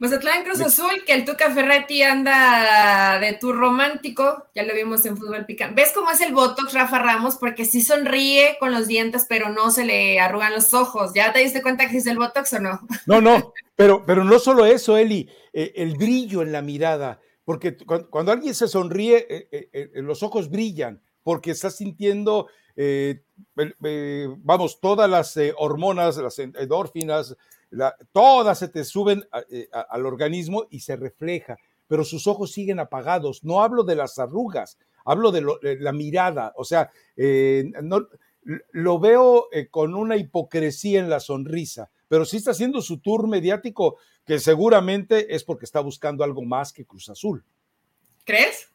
Mazatlán Cruz Azul, que el Tuca Ferretti anda de tu romántico, ya lo vimos en fútbol picante. ¿Ves cómo es el Botox Rafa Ramos? Porque sí sonríe con los dientes, pero no se le arrugan los ojos. ¿Ya te diste cuenta que es el Botox o no? No, no, pero, pero no solo eso, Eli, eh, el brillo en la mirada, porque cuando, alguien se sonríe, eh, eh, los ojos brillan, porque está sintiendo, vamos, todas las hormonas, las endorfinas, todas se te suben eh, al organismo y se refleja, pero sus ojos siguen apagados. No hablo de las arrugas, hablo de, la mirada, o sea, eh, no, lo veo eh, con una hipocresía en la sonrisa, pero sí está haciendo su tour mediático, que seguramente es porque está buscando algo más que Cruz Azul. ¿Crees?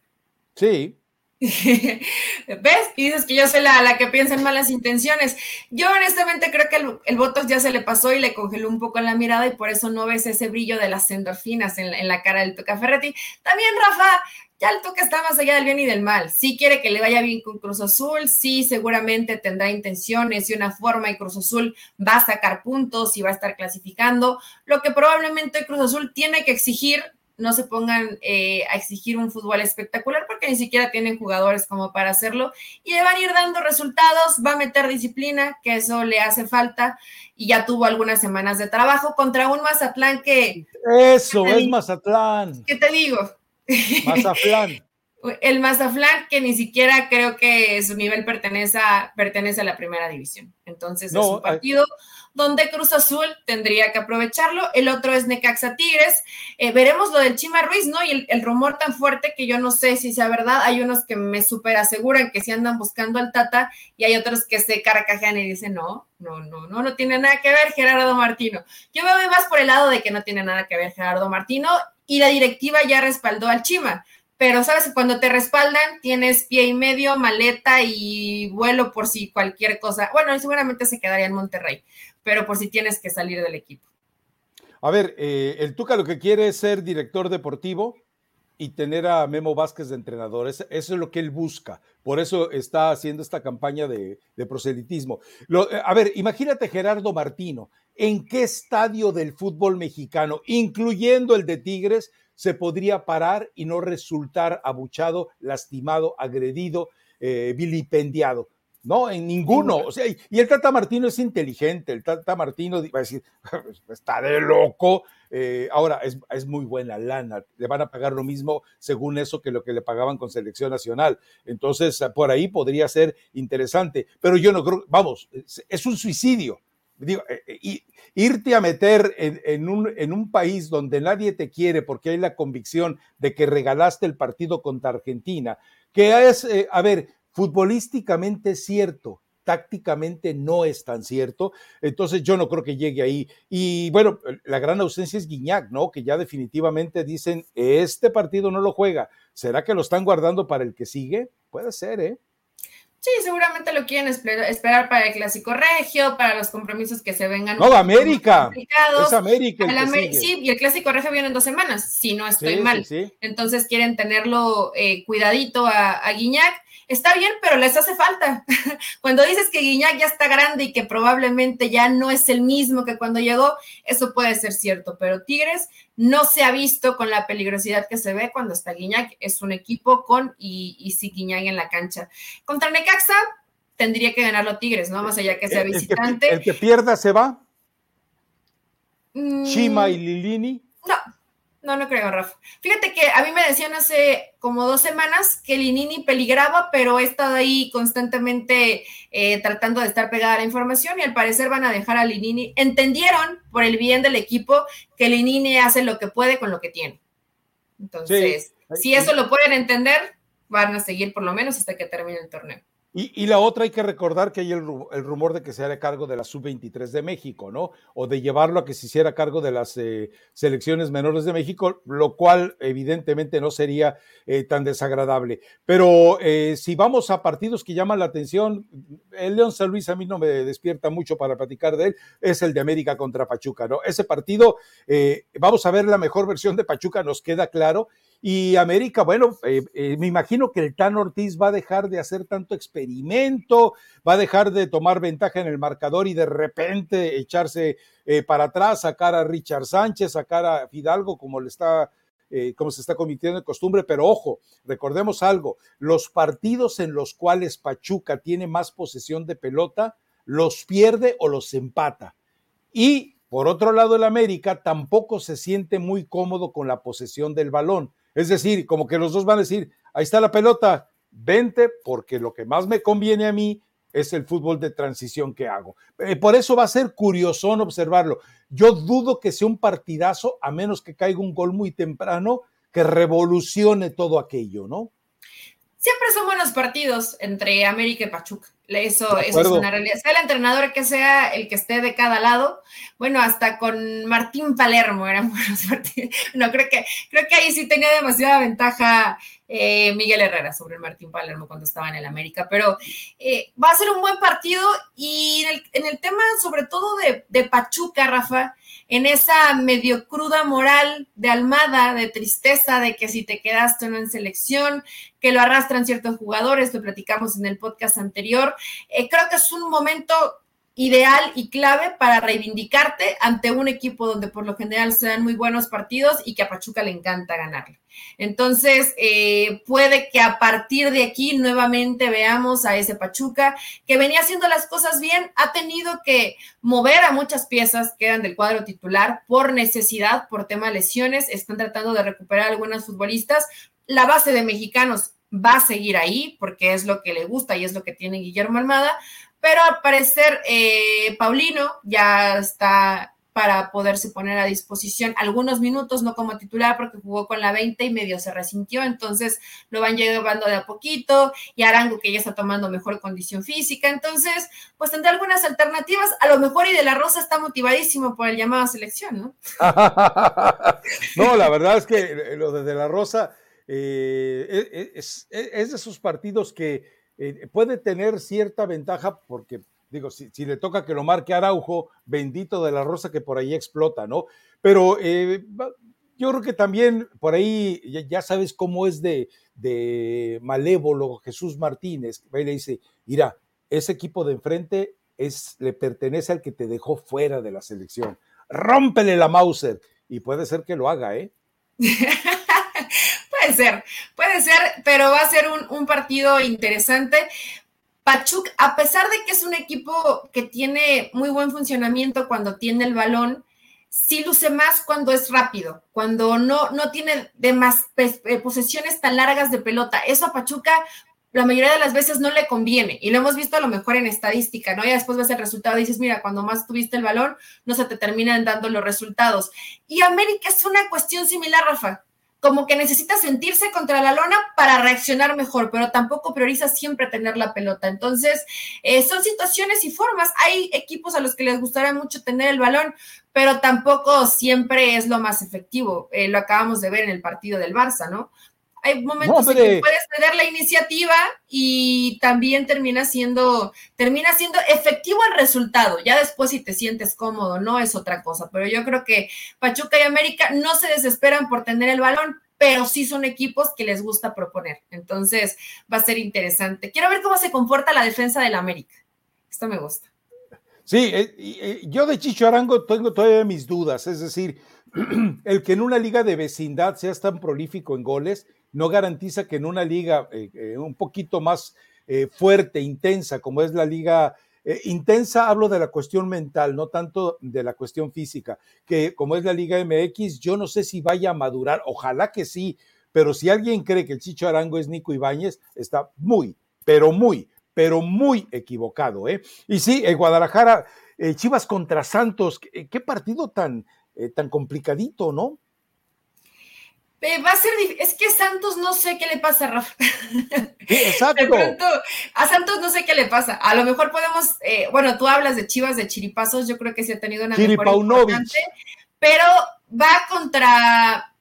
Sí. ¿Ves? Y dices que yo soy la, la, que piensa en malas intenciones. Yo honestamente creo que el, el, ya se le pasó y le congeló un poco la mirada y por eso no ves ese brillo de las endorfinas en, la cara del Toca Ferretti. También, Rafa, ya el Toca está más allá del bien y del mal. Sí quiere que le vaya bien con Cruz Azul, sí seguramente tendrá intenciones y una forma y Cruz Azul va a sacar puntos y va a estar clasificando. Lo que probablemente Cruz Azul tiene que exigir no se pongan eh, a exigir un fútbol espectacular porque ni siquiera tienen jugadores como para hacerlo y le van a ir dando resultados, va a meter disciplina, que eso le hace falta y ya tuvo algunas semanas de trabajo contra un Mazatlán que... Eso, es Mazatlán. ¿Qué te digo? Mazatlán. El Mazatlán que ni siquiera creo que su nivel pertenece a, pertenece a la primera división. Entonces es un partido donde Cruz Azul tendría que aprovecharlo. El otro es Necaxa Tigres. Eh, veremos lo del Chima Ruiz, ¿no? Y el, rumor tan fuerte que yo no sé si sea verdad. Hay unos que me super aseguran que sí andan buscando al Tata y hay otros que se carcajean y dicen, no, no, no, no, no tiene nada que ver Gerardo Martino. Yo me voy más por el lado de que no tiene nada que ver Gerardo Martino y la directiva ya respaldó al Chima pero sabes cuando te respaldan tienes pie y medio, maleta y vuelo por si cualquier cosa. Bueno, seguramente se quedaría en Monterrey, pero por si tienes que salir del equipo. A ver, eh, el Tuca lo que quiere es ser director deportivo y tener a Memo Vázquez de entrenador. Eso, es lo que él busca. Por eso está haciendo esta campaña de, proselitismo. Eh, a ver, imagínate Gerardo Martino. ¿En qué estadio del fútbol mexicano, incluyendo el de Tigres, se podría parar y no resultar abuchado, lastimado, agredido, eh, vilipendiado? No, en ninguno. O sea, y el Tata Martino es inteligente. El Tata Martino va a decir, está de loco. Eh, ahora, es, muy buena lana. Le van a pagar lo mismo según eso que lo que le pagaban con selección nacional. Entonces, por ahí podría ser interesante. Pero yo no creo, vamos, es, un suicidio. Digo, eh, eh, irte a meter en, un, en un país donde nadie te quiere porque hay la convicción de que regalaste el partido contra Argentina, que es, a ver, Futbolísticamente es cierto, tácticamente no es tan cierto, entonces yo no creo que llegue ahí. Y bueno, la gran ausencia es Guiñac, ¿no? Que ya definitivamente dicen, este partido no lo juega. ¿Será que lo están guardando para el que sigue? Puede ser, ¿eh? Sí, seguramente lo quieren esperar para el clásico regio, para los compromisos que se vengan. No, América. Es América. sí, y el clásico regio viene en dos semanas, si no estoy mal. Entonces quieren tenerlo eh, cuidadito a, a Guiñac está bien, pero les hace falta. cuando dices que Guiñac ya está grande y que probablemente ya no es el mismo que cuando llegó, eso puede ser cierto, pero Tigres no se ha visto con la peligrosidad que se ve cuando está Guiñac. Es un equipo con y, y sí Guiñac en la cancha. Contra Necaxa tendría que ganarlo Tigres, ¿no? Más allá que sea visitante. ¿El que, pierda se va? Mm. Chima y Lilini. No, no, no creo, Rafa. Fíjate que a mí me decían hace como dos semanas que Linini peligraba, pero he estado ahí constantemente eh, tratando de estar pegada a la información y al parecer van a dejar a Linini. Entendieron, por el bien del equipo, que Linini hace lo que puede con lo que tiene. Entonces, si eso lo pueden entender, van a seguir por lo menos hasta que termine el torneo. Y, la otra hay que recordar que hay el, rumor de que se hará cargo de la sub-23 de México, ¿no? O de llevarlo a que se hiciera cargo de las eh, selecciones menores de México, lo cual evidentemente no sería eh, tan desagradable. Pero eh, si vamos a partidos que llaman la atención, el León San Luis a mí no me despierta mucho para platicar de él, es el de América contra Pachuca, ¿no? Ese partido, vamos a ver la mejor versión de Pachuca, nos queda claro, Y América, bueno, eh, eh, me imagino que el Tan Ortiz va a dejar de hacer tanto experimento, va a dejar de tomar ventaja en el marcador y de repente echarse eh, para atrás, sacar a Richard Sánchez, sacar a Fidalgo como le está como se está convirtiendo en costumbre, pero ojo, recordemos algo, los partidos en los cuales Pachuca tiene más posesión de pelota, los pierde o los empata. Y por otro lado, el América tampoco se siente muy cómodo con la posesión del balón. Es decir, como que los dos van a decir, ahí está la pelota, vente porque lo que más me conviene a mí es el fútbol de transición que hago. Eh, por eso va a ser curioso observarlo. Yo dudo que sea un partidazo, a menos que caiga un gol muy temprano que revolucione todo aquello, ¿no? Siempre son buenos partidos entre América y Pachuca. Eso, eso es una realidad. Sea el entrenador que sea el que esté de cada lado, bueno, hasta con Martín Palermo eran buenos partidos. No, creo que, creo que ahí sí tenía demasiada ventaja eh, Miguel Herrera sobre el Martín Palermo cuando estaba en el América, pero eh, va a ser un buen partido y en el, tema sobre todo de, de Pachuca, Rafa, en esa medio cruda moral de Almada, de tristeza, de que si te quedaste o no en selección, que lo arrastran ciertos jugadores, lo platicamos en el podcast anterior. Eh, creo que es un momento ideal y clave para reivindicarte ante un equipo donde por lo general se dan muy buenos partidos y que a Pachuca le encanta ganarle. Entonces, eh, puede que a partir de aquí nuevamente veamos a ese Pachuca que venía haciendo las cosas bien, ha tenido que mover a muchas piezas que eran del cuadro titular por necesidad, por tema de lesiones, están tratando de recuperar algunas futbolistas. La base de mexicanos va a seguir ahí porque es lo que le gusta y es lo que tiene Guillermo Almada, pero al parecer eh, Paulino ya está para poderse poner a disposición algunos minutos, no como titular porque jugó con la 20 y medio se resintió, entonces lo van llevando de a poquito y Arango que ya está tomando mejor condición física, entonces pues tendrá algunas alternativas, a lo mejor y de la Rosa está motivadísimo por el llamado a selección, ¿no? no, la verdad es que lo de, de la Rosa eh, e, e, es, e, es de esos partidos que eh, puede tener cierta ventaja porque, digo, si, le toca que lo marque Araujo, bendito de la rosa que por ahí explota, ¿no? Pero eh, yo creo que también por ahí ya, sabes cómo es de, de malévolo Jesús Martínez, y le dice, mira, ese equipo de enfrente es, le pertenece al que te dejó fuera de la selección. Rómpele la Mauser. Y puede ser que lo haga, ¿eh? puede ser, puede ser, pero va a ser un, partido interesante. Pachuk, a pesar de que es un equipo que tiene muy buen funcionamiento cuando tiene el balón, sí luce más cuando es rápido, cuando no, no tiene de más eh, posesiones tan largas de pelota. Eso a Pachuca la mayoría de las veces no le conviene y lo hemos visto a lo mejor en estadística, ¿no? Y después ves el resultado y dices, mira, cuando más tuviste el balón, no se te terminan dando los resultados. Y América es una cuestión similar, Rafa como que necesita sentirse contra la lona para reaccionar mejor, pero tampoco prioriza siempre tener la pelota. Entonces, eh, son situaciones y formas. Hay equipos a los que les gustaría mucho tener el balón, pero tampoco siempre es lo más efectivo. Eh, lo acabamos de ver en el partido del Barça, ¿no? Hay momentos en que puedes tener la iniciativa y también termina siendo, termina siendo efectivo el resultado. Ya después si te sientes cómodo, no es otra cosa. Pero yo creo que Pachuca y América no se desesperan por tener el balón, pero sí son equipos que les gusta proponer. Entonces va a ser interesante. Quiero ver cómo se comporta la defensa del América. Esto me gusta. Sí, eh, eh, yo de Chicho Arango tengo todavía mis dudas. Es decir, el que en una liga de vecindad seas tan prolífico en goles no garantiza que en una liga eh, eh, un poquito más eh, fuerte, intensa, como es la liga intensa, hablo de la cuestión mental, no tanto de la cuestión física, que como es la Liga MX, yo no sé si vaya a madurar, ojalá que sí, pero si alguien cree que el Chicho Arango es Nico Ibáñez, está muy, pero muy, pero muy equivocado. ¿eh? Y sí, en Guadalajara, Chivas contra Santos, qué, partido tan, tan complicadito, ¿no? Va a ser es que Santos no sé qué le pasa, Rafa. exacto. De pronto, a Santos no sé qué le pasa. A lo mejor podemos, eh, bueno, tú hablas de Chivas de Chiripazos, yo creo que sí ha tenido una mejor importante, pero va contra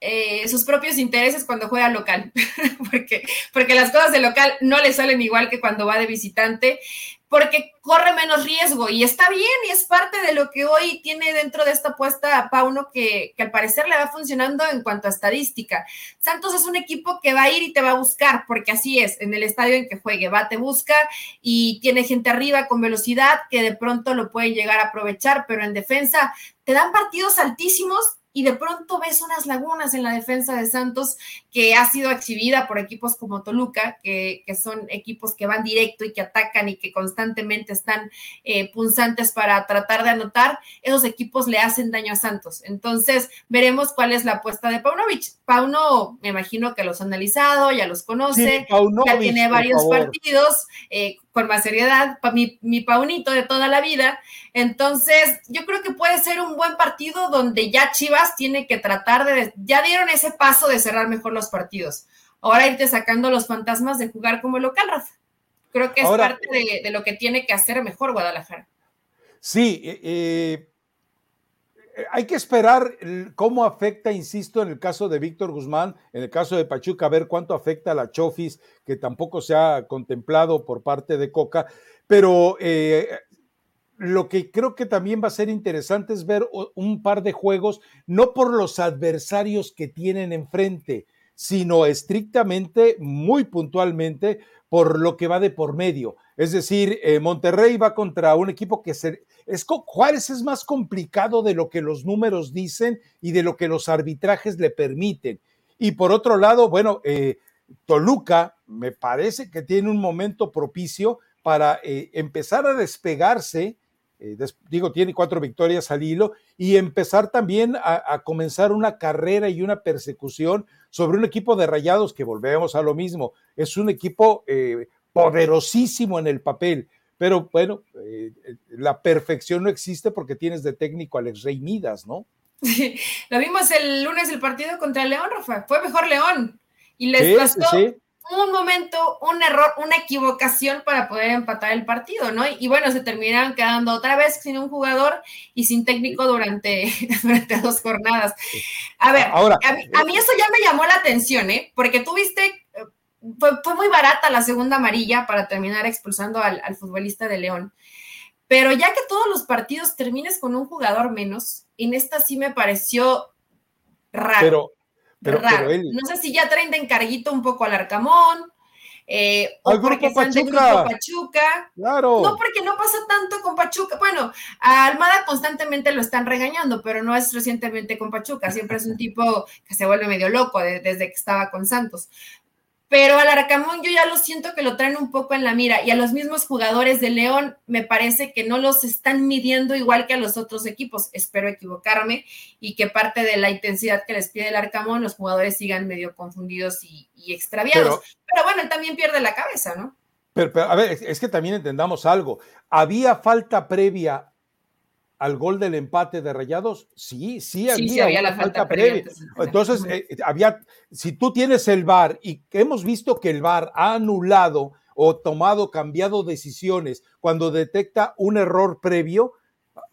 eh, sus propios intereses cuando juega local, porque, porque las cosas de local no le salen igual que cuando va de visitante. Porque corre menos riesgo y está bien y es parte de lo que hoy tiene dentro de esta apuesta a Pauno que, que, al parecer le va funcionando en cuanto a estadística. Santos es un equipo que va a ir y te va a buscar, porque así es, en el estadio en que juegue, va, te busca y tiene gente arriba con velocidad que de pronto lo pueden llegar a aprovechar, pero en defensa te dan partidos altísimos y de pronto ves unas lagunas en la defensa de Santos que ha sido exhibida por equipos como Toluca, que, son equipos que van directo y que atacan y que constantemente están eh, punzantes para tratar de anotar, esos equipos le hacen daño a Santos. Entonces, veremos cuál es la apuesta de Paunovic. Pauno, me imagino que los ha analizado, ya los conoce, ya tiene varios partidos. Eh, con más seriedad, mi, mi paunito de toda la vida. Entonces, yo creo que puede ser un buen partido donde ya Chivas tiene que tratar de, ya dieron ese paso de cerrar mejor los partidos. Ahora irte sacando los fantasmas de jugar como local, Rafa. Creo que es parte de, lo que tiene que hacer mejor Guadalajara. Sí, eh, eh hay que esperar cómo afecta, insisto, en el caso de Víctor Guzmán, en el caso de Pachuca, a ver cuánto afecta a la Chofis, que tampoco se ha contemplado por parte de Coca, pero eh, lo que creo que también va a ser interesante es ver un par de juegos, no por los adversarios que tienen enfrente, sino estrictamente, muy puntualmente, por lo que va de por medio. Es decir, eh, Monterrey va contra un equipo que se, es, Juárez es más complicado de lo que los números dicen y de lo que los arbitrajes le permiten. Y por otro lado, bueno, eh, Toluca me parece que tiene un momento propicio para eh, empezar a despegarse. digo, tiene cuatro victorias al hilo y empezar también a, comenzar una carrera y una persecución sobre un equipo de rayados que volvemos a lo mismo. Es un equipo poderosísimo en el papel, pero bueno, eh, la perfección no existe porque tienes de técnico a Alex Rey Midas, ¿no? lo vimos el lunes el partido contra León, Rafa. Fue mejor León. Y les costó un momento, un error, una equivocación para poder empatar el partido, ¿no? Y, bueno, se terminaron quedando otra vez sin un jugador y sin técnico durante, durante dos jornadas. A ver, Ahora, a, a, mí eso ya me llamó la atención, ¿eh? Porque tuviste fue, muy barata la segunda amarilla para terminar expulsando al, futbolista de León. Pero ya que todos los partidos termines con un jugador menos, en esta sí me pareció raro. Pero, raro. No sé si ya traen de encarguito un poco al Arcamón. Eh, o porque Pachuca. Pachuca. Claro. No, porque no pasa tanto con Pachuca. Bueno, a Almada constantemente lo están regañando, pero no es recientemente con Pachuca. Siempre es un tipo que se vuelve medio loco desde que estaba con Santos pero al Arcamón yo ya lo siento que lo traen un poco en la mira y a los mismos jugadores de León me parece que no los están midiendo igual que a los otros equipos. Espero equivocarme y que parte de la intensidad que les pide el Arcamón los jugadores sigan medio confundidos y, extraviados. Pero, bueno, él también pierde la cabeza, ¿no? pero, a ver, es que también entendamos algo. Había falta previa al gol del empate de Rayados? Sí, sí había, la falta, previa. Entonces, eh, había, si tú tienes el VAR y hemos visto que el VAR ha anulado o tomado, cambiado decisiones cuando detecta un error previo,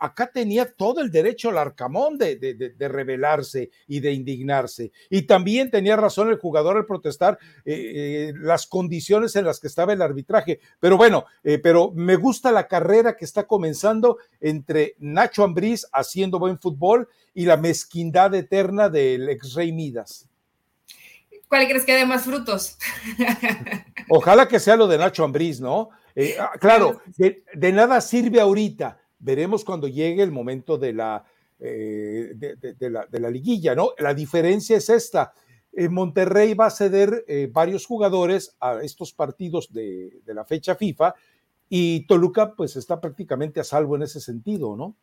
acá tenía todo el derecho al Arcamón de, de, rebelarse y de indignarse. Y también tenía razón el jugador al protestar eh, eh, las condiciones en las que estaba el arbitraje. Pero bueno, eh, pero me gusta la carrera que está comenzando entre Nacho Ambriz haciendo buen fútbol y la mezquindad eterna del ex Rey Midas. ¿Cuál crees que dé más frutos? Ojalá que sea lo de Nacho Ambriz, ¿no? Ah, claro, de nada sirve ahorita veremos cuando llegue el momento de la, eh, de, la, liguilla, ¿no? La diferencia es esta. Monterrey va a ceder eh, varios jugadores a estos partidos de, la fecha FIFA y Toluca pues está prácticamente a salvo en ese sentido, ¿no?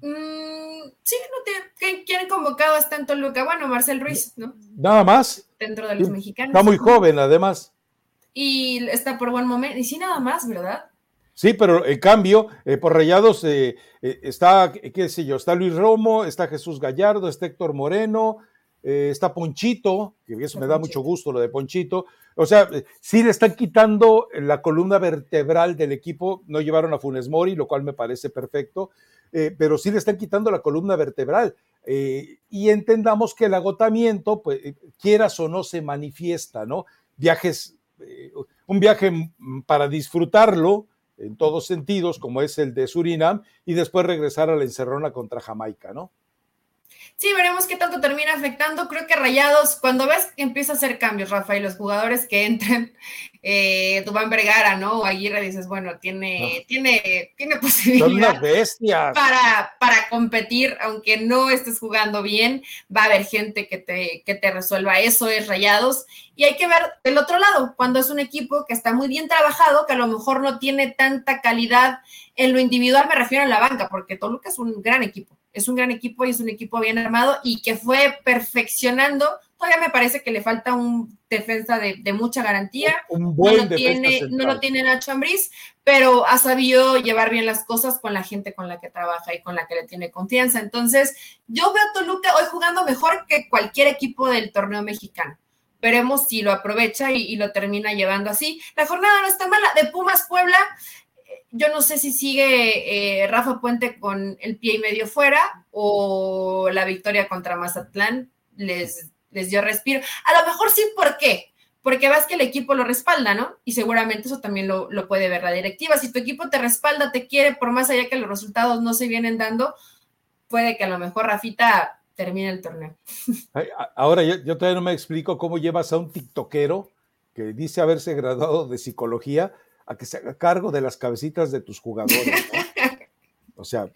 Mm, sí, no te, ¿quién convocado está en Toluca? Bueno, Marcel Ruiz, ¿no? Nada más. Dentro de los mexicanos. Está muy joven, además. Y está por buen momento. Y sí, nada más, ¿verdad? Sí, pero en cambio, eh, por Rayados eh, eh, está, qué sé yo, está Luis Romo, está Jesús Gallardo, está Héctor Moreno, está Ponchito, que eso me da mucho gusto lo de Ponchito. O sea, sí le están quitando la columna vertebral del equipo, no llevaron a Funes Mori, lo cual me parece perfecto, pero sí le están quitando la columna vertebral. y entendamos que el agotamiento, pues, quieras o no, se manifiesta, ¿no? Viajes, un viaje para disfrutarlo, en todos sentidos, como es el de Surinam, y después regresar a la encerrona contra Jamaica, ¿no? Sí, veremos qué tanto termina afectando. Creo que Rayados, cuando ves que empieza a hacer cambios, Rafa, y los jugadores que entran, eh, Dubán Vergara, ¿no? O Aguirre, dices, bueno, tiene, tiene, tiene posibilidad Para, para competir, aunque no estés jugando bien, va a haber gente que te, que te resuelva. Eso es Rayados. Y hay que ver del otro lado, cuando es un equipo que está muy bien trabajado, que a lo mejor no tiene tanta calidad en lo individual, me refiero a la banca, porque Toluca es un gran equipo es un gran equipo y es un equipo bien armado y que fue perfeccionando. Todavía me parece que le falta un defensa de, mucha garantía. Un buen no lo tiene, no lo tiene Nacho Ambriz, pero ha sabido llevar bien las cosas con la gente con la que trabaja y con la que le tiene confianza. Entonces, yo veo a Toluca hoy jugando mejor que cualquier equipo del torneo mexicano. Veremos si lo aprovecha y, y lo termina llevando así. La jornada no está mala. De Pumas Puebla, yo no sé si sigue eh, Rafa Puente con el pie y medio fuera o la victoria contra Mazatlán les, les dio respiro. A lo mejor sí, ¿por qué? Porque vas que el equipo lo respalda, ¿no? Y seguramente eso también lo, lo, puede ver la directiva. Si tu equipo te respalda, te quiere, por más allá que los resultados no se vienen dando, puede que a lo mejor Rafita termine el torneo. Ahora, yo, yo todavía no me explico cómo llevas a un tiktokero que dice haberse graduado de psicología a que se haga cargo de las cabecitas de tus jugadores. O sea,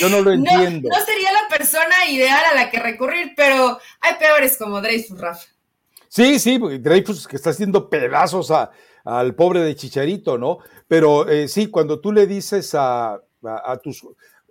yo, no lo entiendo. No, sería la persona ideal a la que recurrir, pero hay peores como Dreyfus, Rafa. Sí, sí, Dreyfus que está haciendo pedazos al pobre de Chicharito, ¿no? Pero eh, sí, cuando tú le dices a, a, tus...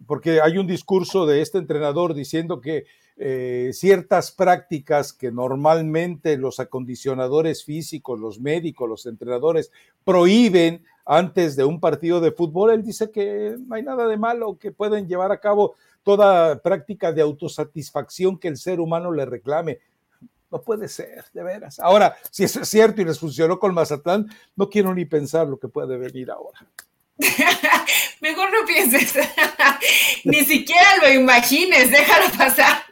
Porque hay un discurso de este entrenador diciendo que eh, ciertas prácticas que normalmente los acondicionadores físicos, los médicos, los entrenadores prohíben antes de un partido de fútbol, él dice que no hay nada de malo, que pueden llevar a cabo toda práctica de autosatisfacción que el ser humano le reclame. No puede ser, de veras. Ahora, si eso es cierto y les funcionó con Mazatlán, no quiero ni pensar lo que puede venir ahora. Mejor no pienses, ni siquiera lo imagines, déjalo pasar,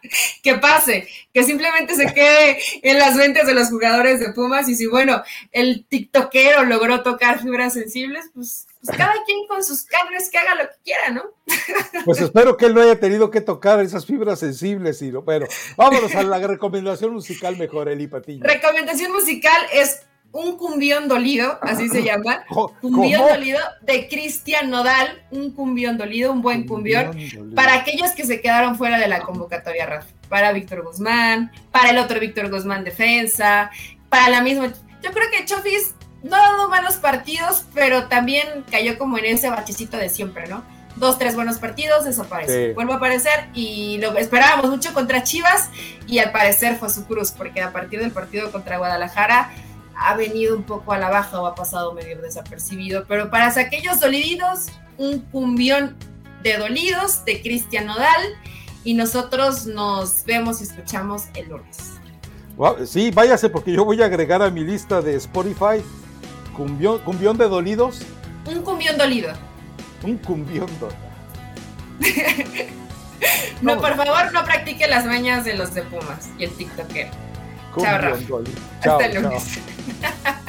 que pase, que simplemente se quede en las mentes de los jugadores de Pumas y si bueno, el tiktokero logró tocar fibras sensibles, pues, pues cada quien con sus carnes que haga lo que quiera, ¿no? Pues espero que él no haya tenido que tocar esas fibras sensibles, y pero vámonos a la recomendación musical mejor, Eli Patiño. Recomendación musical es un cumbión dolido, así se llama. Cumbión dolido de Cristian Nodal, un cumbión dolido, un buen cumbión, para aquellos que se quedaron fuera de la convocatoria, Rafa. Para Víctor Guzmán, para el otro Víctor Guzmán defensa, para la misma. Yo creo que Chofis no ha dado malos partidos, pero también cayó como en ese bachecito de siempre, ¿no? Dos, tres buenos partidos, desaparece. Vuelve a aparecer y lo esperábamos mucho contra Chivas y al parecer fue su cruz, porque a partir del partido contra Guadalajara ha venido un poco a la baja o ha pasado medio desapercibido. Pero para aquellos dolidos, un cumbión de dolidos de Cristian Nodal y nosotros nos vemos y escuchamos el lunes. sí, váyase porque yo voy a agregar a mi lista de Spotify cumbión, cumbión de dolidos. Un cumbión dolido. Un cumbión dolido. no, por favor, no practique las mañas de los de Pumas y el TikToker. Chao, Rafa. Hasta el lunes.